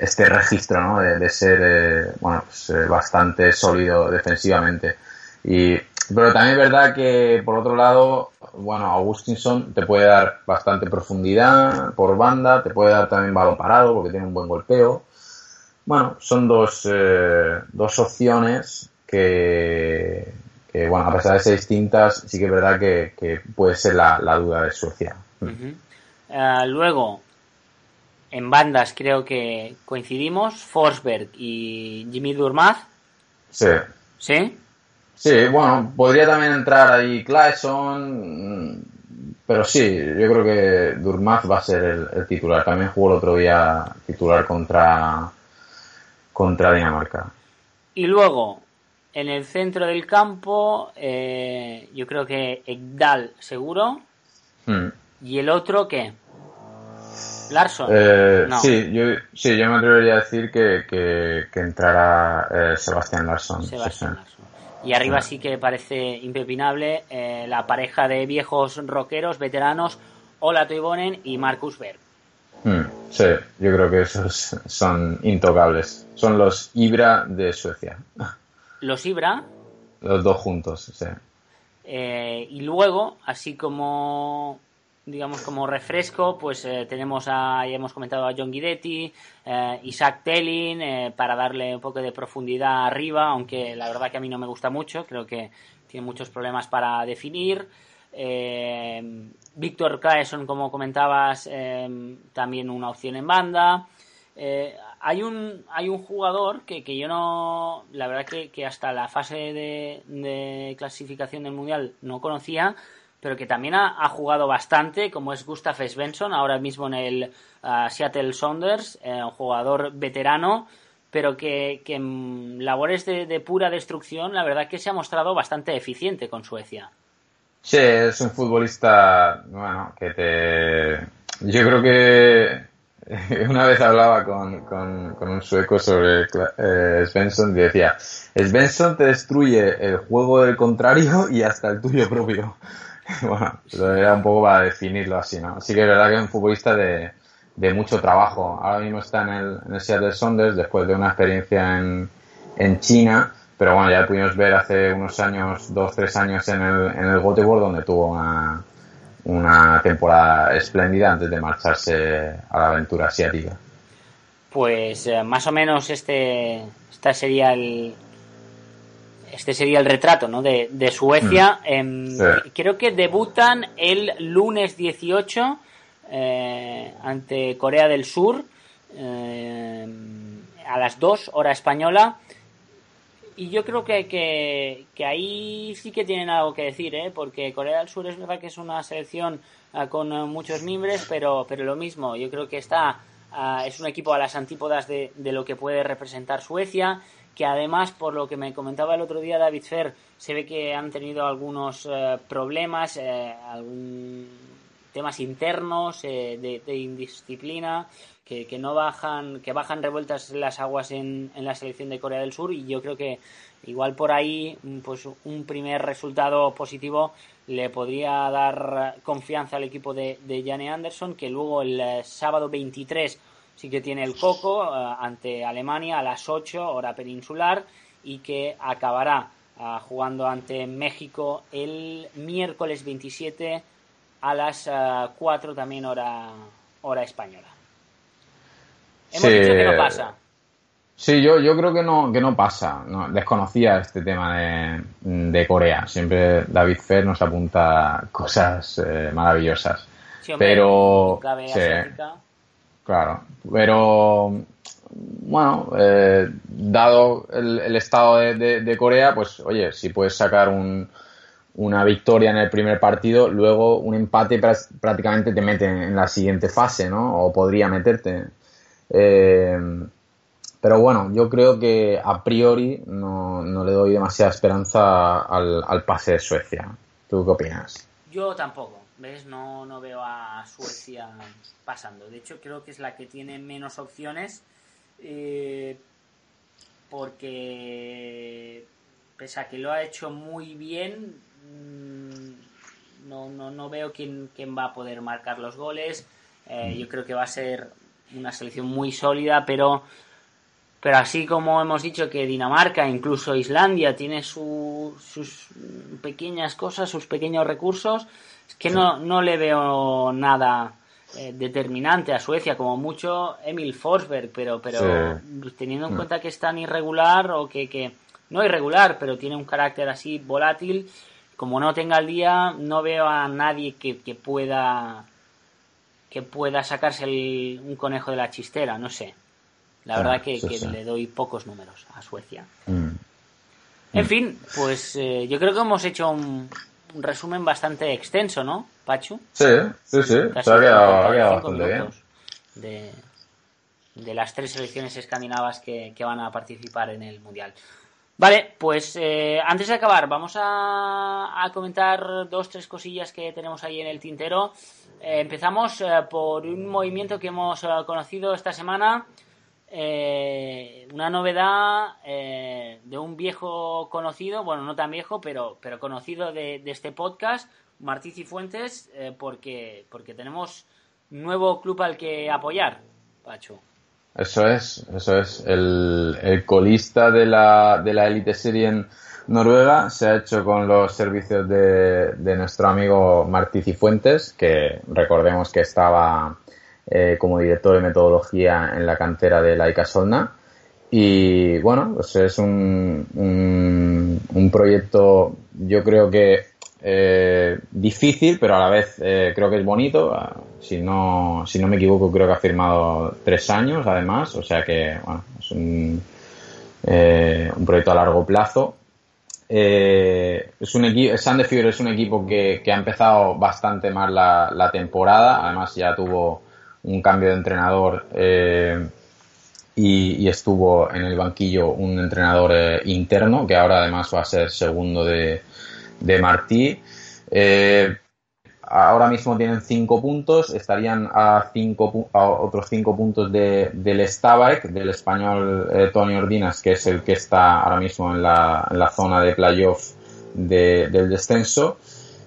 este registro ¿no? de, ser eh, bueno, pues, eh, bastante sólido defensivamente. Y, pero también es verdad que, por otro lado, bueno, Augustinson te puede dar bastante profundidad por banda, te puede dar también balón parado porque tiene un buen golpeo. Bueno, son dos, eh, dos opciones que, bueno, a pesar de ser distintas, sí que es verdad que, puede ser la, duda de Suecia. luego, en bandas creo que coincidimos, Forsberg y Jimmy Durmaz. Sí. ¿Sí? Sí, bueno, podría también entrar ahí Clayson, pero sí, yo creo que Durmaz va a ser el, titular. También jugó el otro día titular contra, contra Dinamarca. Y luego, En el centro del campo, eh, yo creo que Egdal seguro. Hmm. ¿Y el otro qué? Larson. Eh, No. sí, yo, sí, yo me atrevería a decir que, que, que entrará eh, Sebastián Larsson. sí, Sebastián sí. Larsson. Y arriba sí que parece impepinable eh, la pareja de viejos rockeros, veteranos, Ola Toivonen y Marcus Berg. Hmm, sí, yo creo que esos son intocables. Son los Ibra de Suecia. Los Ibra, Los dos juntos, sí. Eh, y luego, así como digamos como refresco, pues eh, tenemos a, ya hemos comentado a John Guidetti, eh, Isaac Telling, eh, para darle un poco de profundidad arriba, aunque la verdad que a mí no me gusta mucho, creo que tiene muchos problemas para definir. Eh, Víctor Claesson, como comentabas, también una opción en banda. Hay un hay un jugador que, que yo no la verdad que, que hasta la fase de clasificación del mundial no conocía pero que también ha, jugado bastante como es Gustav Svensson ahora mismo en el ah, Seattle Sounders eh, un jugador veterano pero que, que en labores de, pura destrucción la verdad que se ha mostrado bastante eficiente con Suecia Sí, es un futbolista, bueno, que te... Yo creo que *laughs* una vez hablaba con, con, con un sueco sobre eh, Svensson y decía, Svensson te destruye el juego del contrario y hasta el tuyo propio. *laughs* bueno, pero era un poco para definirlo así, ¿no? Así que es verdad que es un futbolista de, de mucho trabajo. Ahora mismo está en el, en el Seattle Sounders después de una experiencia en, en China, pero bueno, ya pudimos ver hace unos años, dos, tres años en el, en el Göteborg donde tuvo una, una temporada espléndida antes de marcharse a la aventura asiática. Pues eh, más o menos este, este sería el este sería el retrato ¿no? de, de Suecia. Em, Sí. Creo que debutan el lunes 18 eh, ante Corea del Sur eh, a las 2 hora española. Y yo creo que, que, que ahí sí que tienen algo que decir, ¿eh? porque Corea del Sur es verdad que es una selección ah, con ah, muchos mimbres, pero, pero lo mismo, yo creo que está ah, es un equipo a las antípodas de, de lo que puede representar Suecia, que además, por lo que me comentaba el otro día David Fer, se ve que han tenido algunos eh, problemas, eh, algún- temas internos eh, de, indisciplina que, no bajan que bajan revueltas las aguas en, en la selección de Corea del Sur y yo creo que igual por ahí pues un primer resultado positivo le podría dar confianza al equipo de, de Jane Anderson que luego el eh, sábado 23 sí que tiene el coco eh, ante Alemania a las 8 hora peninsular y que acabará ah, jugando ante México el miércoles 27 a las ah, 4 también hora, hora española. Hemos Sí. dicho que no pasa. Sí, yo, yo creo que no, que no pasa. No, desconocía este tema de, de Corea. Siempre David Fer nos apunta cosas eh, maravillosas. Sí, hombre, Pero, sí. Claro, pero bueno, eh, dado el, estado de, Corea, pues oye, si puedes sacar un- una victoria en el primer partido, luego un empate prácticamente te mete en la siguiente fase, ¿no? O podría meterte. Eh, pero bueno, yo creo que a priori no, no le doy demasiada esperanza al, al pase de Suecia. ¿Tú qué opinas? Yo tampoco, ¿ves? No, no veo a Suecia pasando. De hecho, creo que es la que tiene menos opciones. eh, porque, pese a que lo ha hecho muy bien, mm, no, no, no veo quién, quién va a poder marcar los goles. Eh, yo creo que va a ser una selección muy sólida, pero pero así como hemos dicho que Dinamarca, incluso Islandia, tiene su- sus pequeñas cosas, sus pequeños recursos, es que no, no le veo nada eh, determinante a Suecia, como mucho Emil Forsberg, pero, pero teniendo en Mm. cuenta que es tan irregular o que, que no irregular, pero tiene un carácter así volátil, como no tenga el día, no veo a nadie que, que pueda que pueda sacarse el- un conejo de la chistera, no sé. La Ah, verdad que, sí, que sí. le doy pocos números a Suecia. Mm. En fin, pues eh, yo creo que hemos hecho un, un resumen bastante extenso, ¿no, Pachu? Sí, sí, sí, se Casi ha quedado, ha quedado 45 bastante bien. minutos De, de las tres selecciones escandinavas que, que van a participar en el Mundial. Vale, pues eh, antes de acabar, vamos a, comentar dos, tres cosillas que tenemos ahí en el tintero. Eh, empezamos eh, por un movimiento que hemos conocido esta semana, una novedad de un viejo conocido, bueno, no tan viejo, pero, pero conocido de, de este podcast, Martí Cifuentes, porque, porque tenemos nuevo club al que apoyar, Pacho. Eso es, eso es. El, colista de la, de la Elite Serie en Noruega se ha hecho con los servicios de, nuestro amigo Martí Cifuentes, que recordemos que estaba eh, como director de metodología en la cantera de la Solna. Y bueno, pues es un, un, un proyecto, yo creo que eh, difícil, pero a la vez eh, creo que es bonito. Ah, si no, si no me equivoco, creo que ha firmado tres años, además. O sea que, bueno, es un, eh, un proyecto a largo plazo. es un equipo, Sandefjord es un equipo que, ha empezado bastante mal la, temporada. Además, ya tuvo un cambio de entrenador y, y, estuvo en el banquillo un entrenador interno que ahora además va a ser segundo de, de Martí. Eh, ahora mismo tienen cinco puntos, estarían a, cinco, a otros cinco puntos de, del Stabak, del español eh, Tony Ordinas, que es el que está ahora mismo en la, en la zona de playoff del descenso.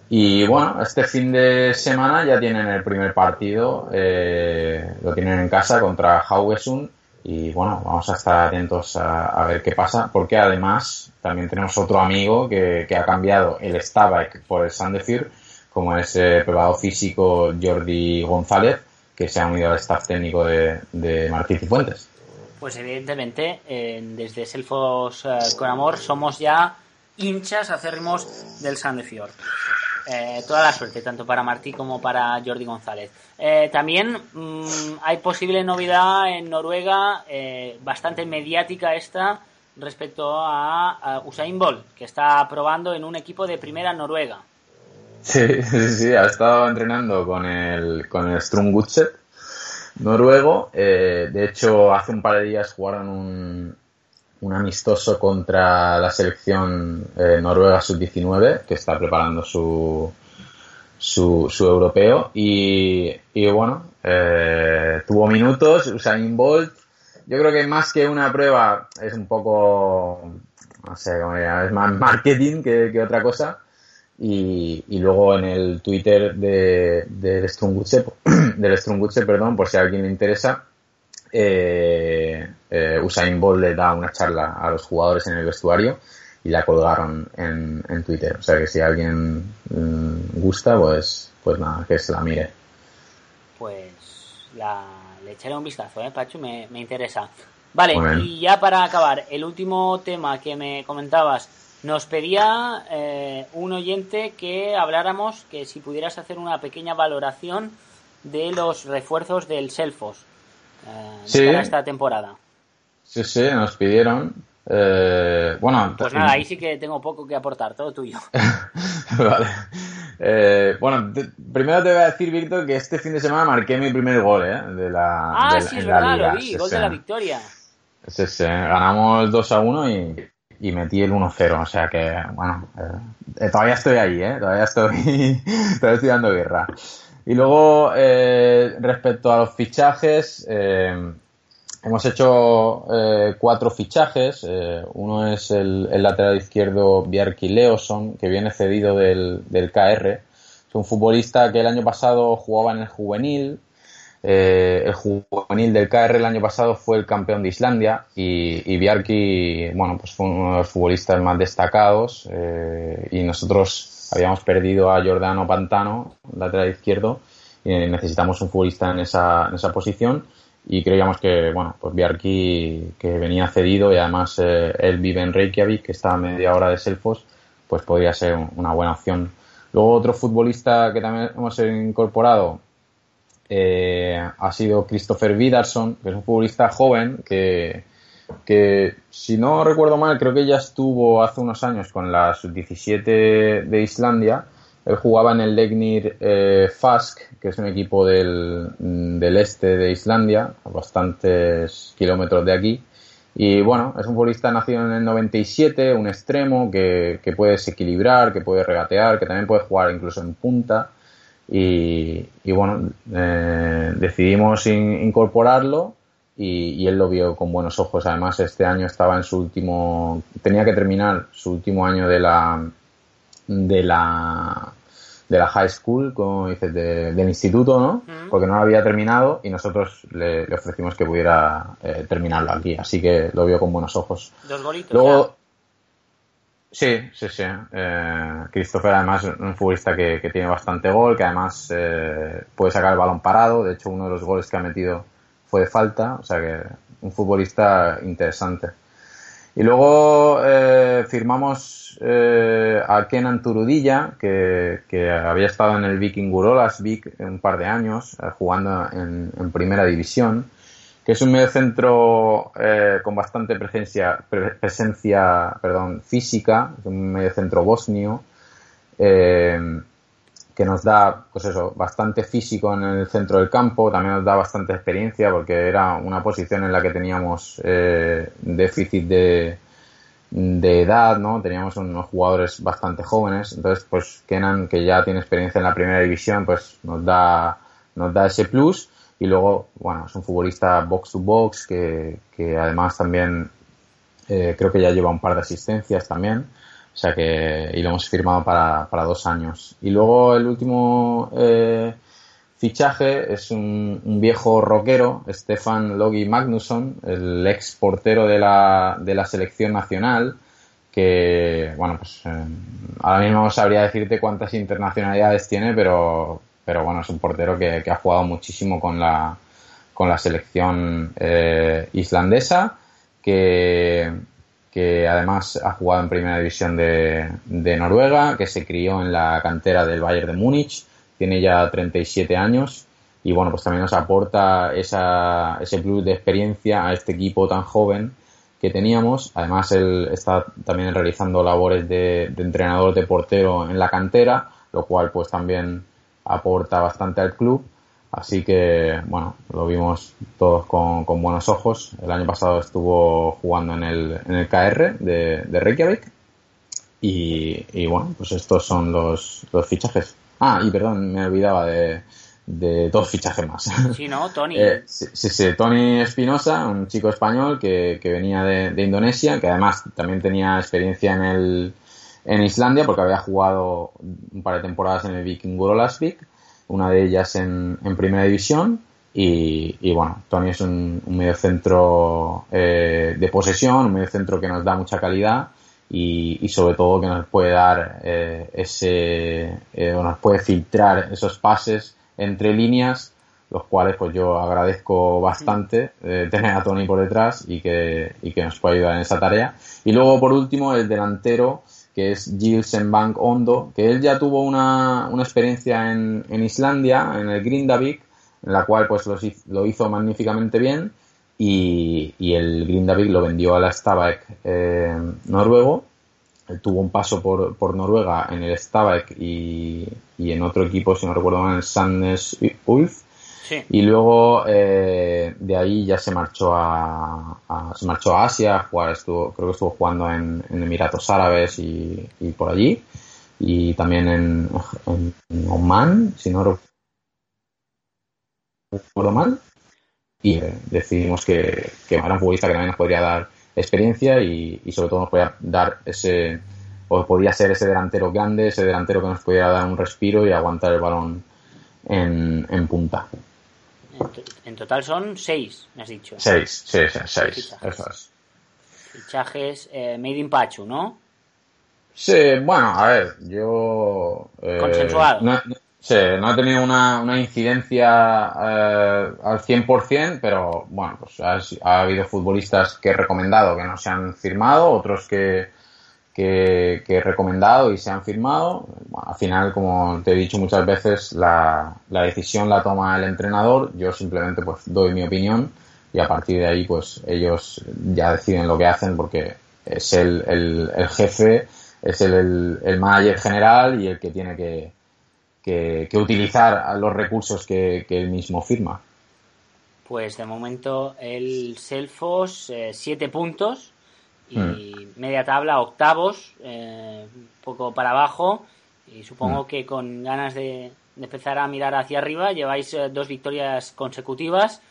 Y bueno, este fin de semana ya tienen el primer partido, eh, lo tienen en casa contra Haugesund y bueno, vamos a estar atentos a, ver qué pasa, porque además también tenemos otro amigo que, ha cambiado el Stabak por el Sandefjord, como es el preparado físico Jordi González, que se ha unido al staff técnico de, de Cifuentes. Pues evidentemente, desde Selfos eh, con Amor somos ya hinchas acérrimos del Sandefjord. Eh, toda la suerte, tanto para Martí como para Jordi González. Eh, también mm, hay posible novedad en Noruega, eh, bastante mediática esta, respecto a, Usain Bolt, que está probando en un equipo de primera Noruega. Sí, sí, sí, ha estado entrenando con el, con el Strungutset noruego. de hecho, hace un par de días jugaron un, un amistoso contra la selección eh, noruega sub-19 que está preparando su, su, europeo y, y bueno, eh, tuvo minutos, Usain Bolt. Yo creo que más que una prueba es un poco, no sé, cómo es más marketing que, que otra cosa. Y, y, luego en el Twitter de, *clears throat* del Strungutse, del perdón, por si a alguien le interesa, eh, eh, Usain Bolt le da una charla a los jugadores en el vestuario y la colgaron en, Twitter. O sea que si alguien mm, gusta, pues, pues nada, que se la mire. Pues le echaré un vistazo, ¿eh, Pachu? Me, interesa. Vale, y ya para acabar, el último tema que me comentabas, nos pedía eh, un oyente que habláramos, que si pudieras hacer una pequeña valoración de los refuerzos del Selfos eh, para esta temporada. Sí, sí, nos pidieron. Eh, bueno, pues nada, ahí sí que tengo poco que aportar, todo tuyo. *laughs* vale. Eh, bueno, primero te voy a decir, Víctor, que este fin de semana marqué mi primer gol ¿eh? de la. Ah, sí, es verdad, lo vi, gol de la victoria. Sí, sí, ganamos 2 a 1 y, y metí el 1-0, o sea que, bueno, eh, todavía estoy ahí, ¿eh? Todavía estoy, *laughs* todavía estoy dando guerra. Y luego, eh, respecto a los fichajes, eh, hemos hecho eh, cuatro fichajes. uno es el, lateral izquierdo Bjarki Leoson, que viene cedido del, del KR. Es un futbolista que el año pasado jugaba en el juvenil. el juvenil del KR el año pasado fue el campeón de Islandia y, y Bjarki, bueno, pues fue uno de los futbolistas más destacados y nosotros habíamos perdido a Jordano Pantano, lateral izquierdo, y necesitamos un futbolista en esa, en esa posición y creíamos que, bueno, pues Biarki, que venía cedido y además eh, él vive en Reykjavik, que está a media hora de Selfos, pues podría ser una buena opción. Luego otro futbolista que también hemos incorporado eh, ha sido Christopher Vidarson, que es un futbolista joven que, que si no recuerdo mal, creo que ya estuvo hace unos años con la sub-17 de Islandia. Él jugaba en el Legnir eh, Fask, que es un equipo del, del, este de Islandia, a bastantes kilómetros de aquí. Y bueno, es un futbolista nacido en el 97, un extremo que, que puede desequilibrar, que puede regatear, que también puede jugar incluso en punta. Y, bueno, eh, decidimos incorporarlo y, él lo vio con buenos ojos. Además, este año estaba en su último, tenía que terminar su último año de la, de la, de la high school, como dices, del instituto, ¿no? Porque no lo había terminado y nosotros le, ofrecimos que pudiera eh, terminarlo aquí. Así que lo vio con buenos ojos. Dos golitos. Luego, Sí, sí, sí. Eh, Christopher además es un futbolista que, tiene bastante gol, que además eh, puede sacar el balón parado. De hecho, uno de los goles que ha metido fue falta. O sea que un futbolista interesante. Y luego eh, firmamos a Kenan Turudilla, que, había estado en el Viking Gurolas Vic un par de años, jugando en primera división que es un mediocentro eh, con bastante presencia, presencia perdón, física, un mediocentro bosnio, eh, que nos da, pues eso, bastante físico en el centro del campo, también nos da bastante experiencia porque era una posición en la que teníamos eh, déficit de, de edad, ¿no? Teníamos unos jugadores bastante jóvenes, entonces pues Kenan, que ya tiene experiencia en la primera división, pues nos da, nos da ese plus y luego, bueno, es un futbolista box to box que, que además también eh, creo que ya lleva un par de asistencias también. O sea que, y lo hemos firmado para, para dos años. Y luego el último eh, fichaje es un, un, viejo rockero, Stefan Logi Magnusson, el ex portero de la, de la selección nacional, que, bueno, pues eh, ahora mismo no sabría decirte cuántas internacionalidades tiene, pero, pero bueno, es un portero que, ha jugado muchísimo con la, con la selección eh, islandesa, que, que además ha jugado en primera división de, Noruega, que se crió en la cantera del Bayern de Múnich, tiene ya 37 años y bueno, pues también nos aporta ese plus de experiencia a este equipo tan joven que teníamos. Además, él está también realizando labores de, de entrenador de portero en la cantera, lo cual pues también aporta bastante al club. Así que, bueno, lo vimos todos con, buenos ojos. El año pasado estuvo jugando en el, en el KR de, de Reykjavik. Y, bueno, pues estos son los, los fichajes. Ah, y perdón, me olvidaba de, de dos fichajes más. *laughs* Sí, ¿no? Tony. Eh, sí, sí, Tony Espinosa, un chico español que, que venía de, de, Indonesia, que además también tenía experiencia en el, en Islandia porque había jugado un par de temporadas en el Viking Lasvik, una de ellas en, primera división. Y, bueno, Tony es un, un mediocentro eh, de posesión, un mediocentro que nos da mucha calidad y, sobre todo que nos puede dar eh, ese, eh, o nos puede filtrar esos pases entre líneas, los cuales pues yo agradezco bastante tener a Tony por detrás y que, y que nos puede ayudar en esa tarea. Y luego por último el delantero que es Gilsen Bank Ondo, que él ya tuvo una, una experiencia en, en, Islandia, en el Grindavik, en la cual pues lo, hizo magníficamente bien y, y el Grindavik lo vendió a la Stabæk eh, noruego. Él tuvo un paso por, por Noruega en el Stabæk y, y, en otro equipo, si no recuerdo mal, en el Sandnes Ulf y luego eh, de ahí ya se marchó a, se marchó a Asia, estuvo, creo que estuvo jugando en, Emiratos Árabes y, por allí. Y también en, Oman, si no recuerdo mal. Y eh, decidimos que, que era un futbolista que también nos podría dar experiencia y, sobre todo nos podía dar ese, o podía ser ese delantero grande, ese delantero que nos pudiera dar un respiro y aguantar el balón en, en punta. En, total son seis, me has dicho. Seis, sí, sí, seis. Fichajes, fichajes eh, Made in Pachu, ¿no? Sí, bueno, a ver, yo... Eh, Consensuado. No, sí, no he tenido una, una incidencia eh, al 100%, pero bueno, pues ha, ha, habido futbolistas que he recomendado que no se han firmado, otros que, que, he recomendado y se han firmado. al final, como te he dicho muchas veces, la, decisión la toma el entrenador. Yo simplemente pues doy mi opinión y a partir de ahí pues ellos ya deciden lo que hacen porque es el, el, jefe, es el, el, manager general y el que tiene que, que, que utilizar los recursos que, que él mismo firma. Pues de momento el Selfos, eh, siete puntos y mm. media tabla, octavos, eh, un poco para abajo. Y supongo mm. que con ganas de, empezar a mirar hacia arriba, lleváis eh, dos victorias consecutivas.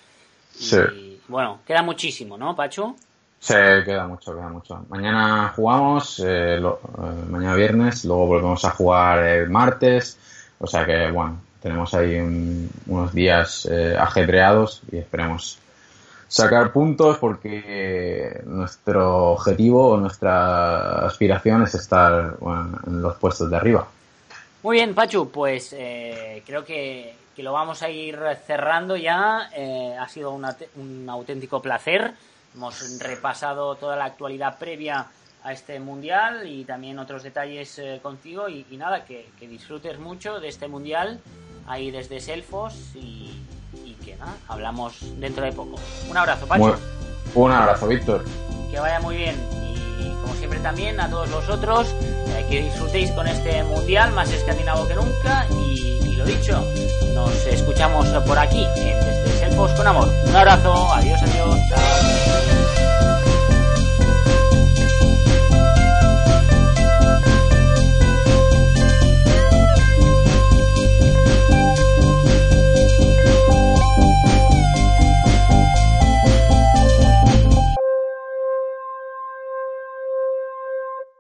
Sí. Y, bueno, queda muchísimo, ¿no, Pacho? Sí, queda mucho, queda mucho. Mañana jugamos, mañana viernes, luego volvemos a jugar el martes. O sea que, bueno, tenemos ahí unos días eh, ajetreados y esperemos sacar puntos porque nuestro objetivo o nuestra aspiración es estar en los puestos de arriba. Muy bien, Pachu, pues eh, creo que, lo vamos a ir cerrando ya. Eh, ha sido un auténtico placer. Hemos repasado toda la actualidad previa a este mundial y también otros detalles contigo y, nada, que, que disfrutes mucho de este mundial ahí desde Selfos y, que nada, hablamos dentro de poco. Un abrazo, Pacho. un abrazo, Víctor. Que vaya muy bien y como siempre también a todos vosotros eh, que disfrutéis con este mundial más escandinavo que nunca y, y, lo dicho, nos escuchamos por aquí en Desde Selfos con Amor. Un abrazo, adiós, adiós, chao.